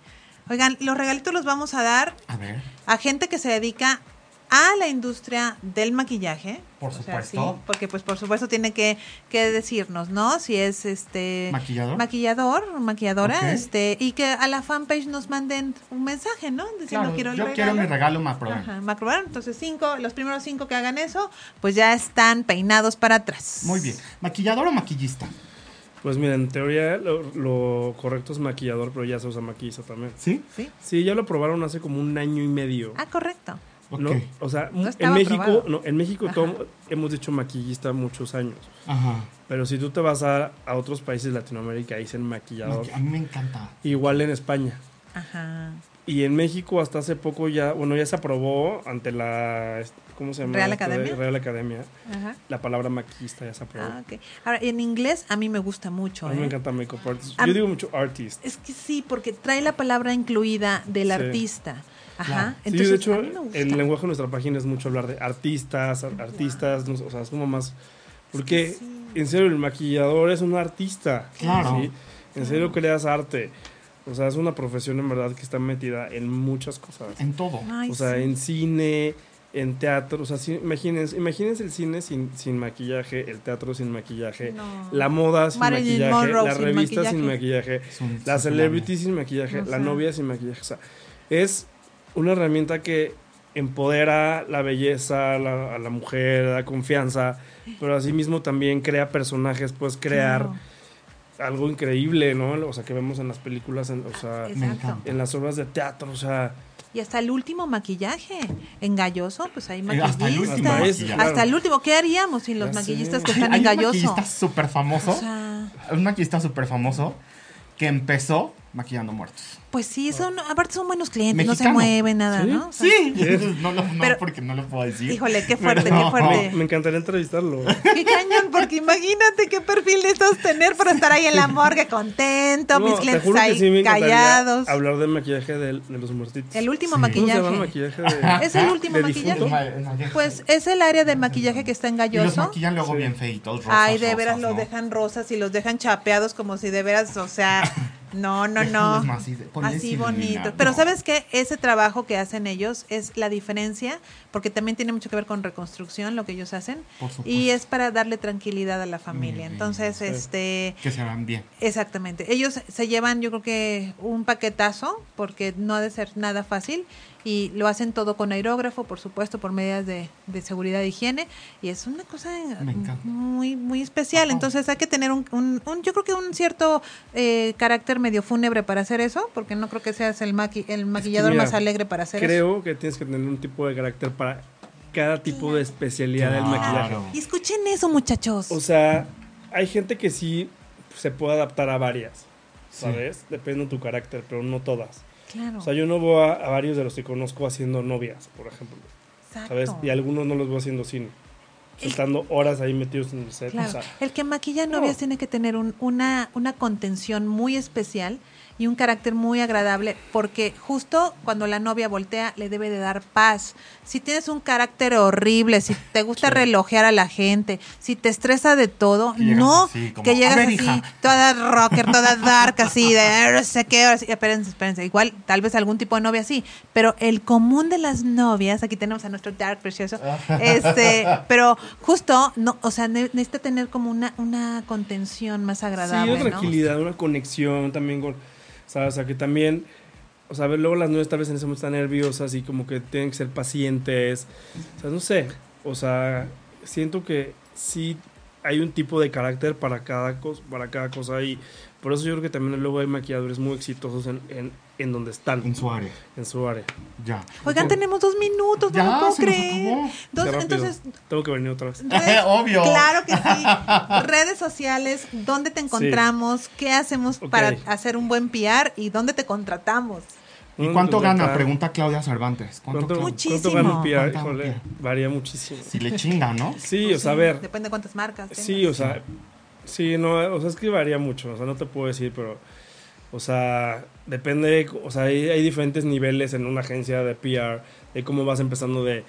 Oigan, los regalitos los vamos a dar A ver, a gente que se dedica a la industria del maquillaje. Por O sea, supuesto. sí, porque pues por supuesto tiene que, que decirnos, ¿no? Si es este maquillador. maquillador, maquilladora, este, y que a la fanpage nos manden un mensaje, ¿no? Diciendo Claro, quiero el yo regalo. quiero mi regalo Maproven. Ajá, Macrobar. Entonces, cinco, los primeros cinco que hagan eso, pues ya están peinados para atrás. Muy bien. ¿Maquillador o maquillista? Pues mira, en teoría lo, lo correcto es maquillador, pero ya se usa maquillista también. ¿Sí? ¿Sí? Sí, ya lo probaron hace como un año y medio. Ah, correcto. Ok. ¿no? O sea, No en México, no, en México hemos dicho maquillista muchos años. Ajá. Pero si tú te vas a, a otros países de Latinoamérica, dicen maquillador. Maqui- A mí me encanta. Igual en España. Ajá. Y en México hasta hace poco ya, bueno, ya se aprobó ante la, ¿cómo se llama? ¿Real esto de- Academia? Real Academia. Ajá. La palabra maquillista ya se aprobó. Ah, ok. Ahora, en inglés a mí me gusta mucho. a mí ¿eh? me encanta makeup artist. Yo digo mucho artist. Es que sí, porque trae la palabra incluida del Sí. artista. Ajá. Claro. Sí, Entonces, de hecho, el lenguaje de nuestra página es mucho hablar de artistas, ar- artistas, o sea, es como más... Porque, Sí. en serio, el maquillador es un artista. Claro. ¿sí? En serio, creas arte. O sea, es una profesión en verdad que está metida en muchas cosas. En todo. Ay, O sea, sí. en cine, en teatro. O sea, sí, imagínense, imagínense el cine sin, sin maquillaje, el teatro sin maquillaje, No. la moda sin Marilyn maquillaje, Monroe la sin revista sin maquillaje. un- la celebrity sin maquillaje, la novia sin maquillaje. O sea, es una herramienta que empodera la belleza, la- a la mujer, da confianza, pero asimismo también crea personajes, puedes crear Claro. algo increíble, ¿no? O sea, que vemos en las películas, en, o sea, Exacto. Me encanta. en las obras de teatro, o sea, Y hasta el último maquillaje. En Galloso, pues hay Eh, maquillistas. hasta el último hasta, el último. ¿Qué haríamos sin los Ya sé. maquillistas que están hay en un Galloso? maquillista súper famoso. O sea, un maquillista súper famoso que empezó maquillando muertos. pues sí, son, aparte son buenos clientes, no se mueven nada, ¿Sí? ¿no? O sea, Sí, no, lo, no Pero- porque no lo puedo decir. Híjole, qué fuerte, Pero- qué fuerte. me encantaría entrevistarlo. Qué cañón, porque imagínate qué perfil necesitas tener para estar ahí en la morgue contento, No, mis te clientes ahí sí me encantaría callados. Hablar del maquillaje del- de, los muertitos. El último Sí. ¿Cómo se llama el maquillaje. maquillaje de, Es el último de maquillaje. difunto? Pues es el área de maquillaje que está en Y los Galloso. maquillan luego Sí. bien feitos. Rosas, Ay, de veras rosas, los ¿no? dejan rosas y los dejan chapeados como si de veras, o sea, no, no, no. Más así bonito. Pero. ¿sabes qué? Ese trabajo que hacen ellos es la diferencia, porque también tiene mucho que ver con reconstrucción, lo que ellos hacen. Por supuesto. Y es para darle tranquilidad a la familia. bien, Entonces, este... Que se vean bien. Exactamente. Ellos se llevan, yo creo que un paquetazo, porque no ha de ser nada fácil, y lo hacen todo con aerógrafo, por supuesto, por medidas de, de seguridad e higiene, y es una cosa muy muy especial. Ajá. Entonces hay que tener un, un- un- yo creo que un cierto eh, carácter medio fúnebre para hacer eso, porque no creo que seas el, maqui- el maquillador mira, más alegre para hacer eso. Creo que tienes que tener un tipo de carácter para cada tipo de especialidad del maquillaje. Y escuchen eso, muchachos. O sea, hay gente que sí se puede adaptar a varias, ¿sabes? Depende de tu carácter, pero no todas. claro. O sea, yo no veo a, a varios de los que conozco haciendo novias, por ejemplo. exacto. ¿Sabes? Y algunos no los veo haciendo cine. Sea, estando horas ahí metidos en el set. Claro, O sea, el que maquilla no. novias tiene que tener un- una, una contención muy especial y un carácter muy agradable porque justo cuando la novia voltea le debe de dar paz. Si tienes un carácter horrible, si te gusta relojear a la gente, si te estresa de todo, Que llegas no así, como, que llegas "A ver, así hija". toda rocker, toda dark así de "Eh, no sé qué, ahora sí". espérense, espérense, igual tal vez algún tipo de novia sí, pero el común de las novias, aquí tenemos a nuestro dark precioso, este, pero justo no, o sea, ne- necesita tener como una una contención más Sí, agradable, una ¿no? tranquilidad, una conexión también con, ¿sabes? O sea, que también, o sea, luego las nuevas tal vez en ese momento están nerviosas y como que tienen que ser pacientes, o sea, no sé, o sea, siento que sí hay un tipo de carácter para cada, cosa para cada cosa y por eso yo creo que también luego hay maquilladores muy exitosos en, en donde están, En su área. en su área. Ya. Oigan, tenemos dos minutos, Ya, no puedo se nos creer. Dos- entonces, Tengo que venir otra vez. redes- Obvio. Claro que sí. Redes sociales, ¿dónde te encontramos? ¿Qué hacemos para hacer un buen PR y dónde te contratamos? ¿Y ¿Dónde cuánto gana? Pregunta Claudia Cervantes. ¿Cuánto, ¿Cuánto, gana? Muchísimo. ¿Cuánto gana un PR? ¿Cuánto Híjole, PR? varía muchísimo. Si le chinga, ¿no? Sí, Pues o sea, a ver, Depende de cuántas marcas. tengas. Sí, o sea, sí, no, o sea, es que varía mucho, o sea, no te puedo decir, pero, o sea, depende, o sea, hay, hay diferentes niveles en una agencia de PR, de cómo vas empezando de,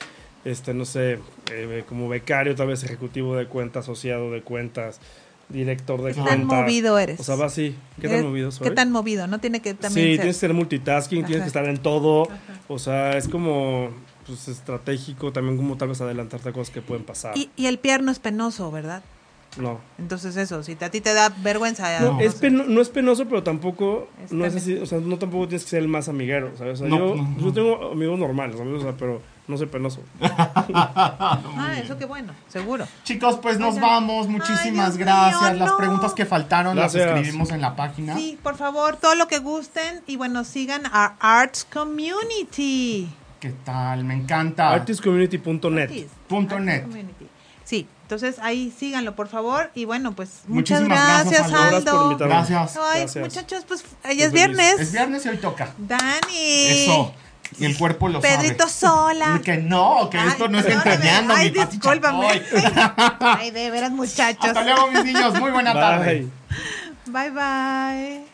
este, no sé, eh, como becario, tal vez ejecutivo de cuentas, asociado de cuentas, director de ¿Qué cuentas. tan movido eres? O sea, va así, ¿qué tan Eres- movido soy? ¿Qué tan movido? No tiene que Sí, también ser. tienes que ser multitasking, tienes que estar en todo, o sea, es como, pues, estratégico, también como tal vez adelantarte a cosas que pueden pasar. Y, y el PR no es penoso, ¿verdad? No. Entonces eso, si a ti te da vergüenza... No, no es peno- no es penoso, pero tampoco Es no es así, o sea, no tampoco tienes que ser el más amiguero, ¿sabes? O sea, No, yo, no, no. yo tengo amigos normales, ¿sabes? O sea, pero no soy penoso. Ah, eso qué bueno, seguro. Chicos, pues nos vamos. Muchísimas Ay, gracias. mío, Las no. preguntas que faltaron Gracias. las escribimos en la página. Sí, por favor, todo lo que gusten y bueno, sigan a Arts Community. ¿Qué tal? Me encanta. Artistcommunity.net. Artist. Sí, entonces ahí síganlo, por favor. Y bueno, pues muchas Muchísimas gracias, gracias, Aldo. Gracias por. Gracias. Ay, Gracias. muchachos, pues ya es viernes. Es viernes y hoy toca. Dani. Eso. Y el cuerpo lo Pedrito sabe. Sola. Que no, que Ay, esto no es entrañando, Ay, discúlpame. Ay, de veras, muchachos. Hasta luego, mis niños. Muy buena tarde. Bye, bye.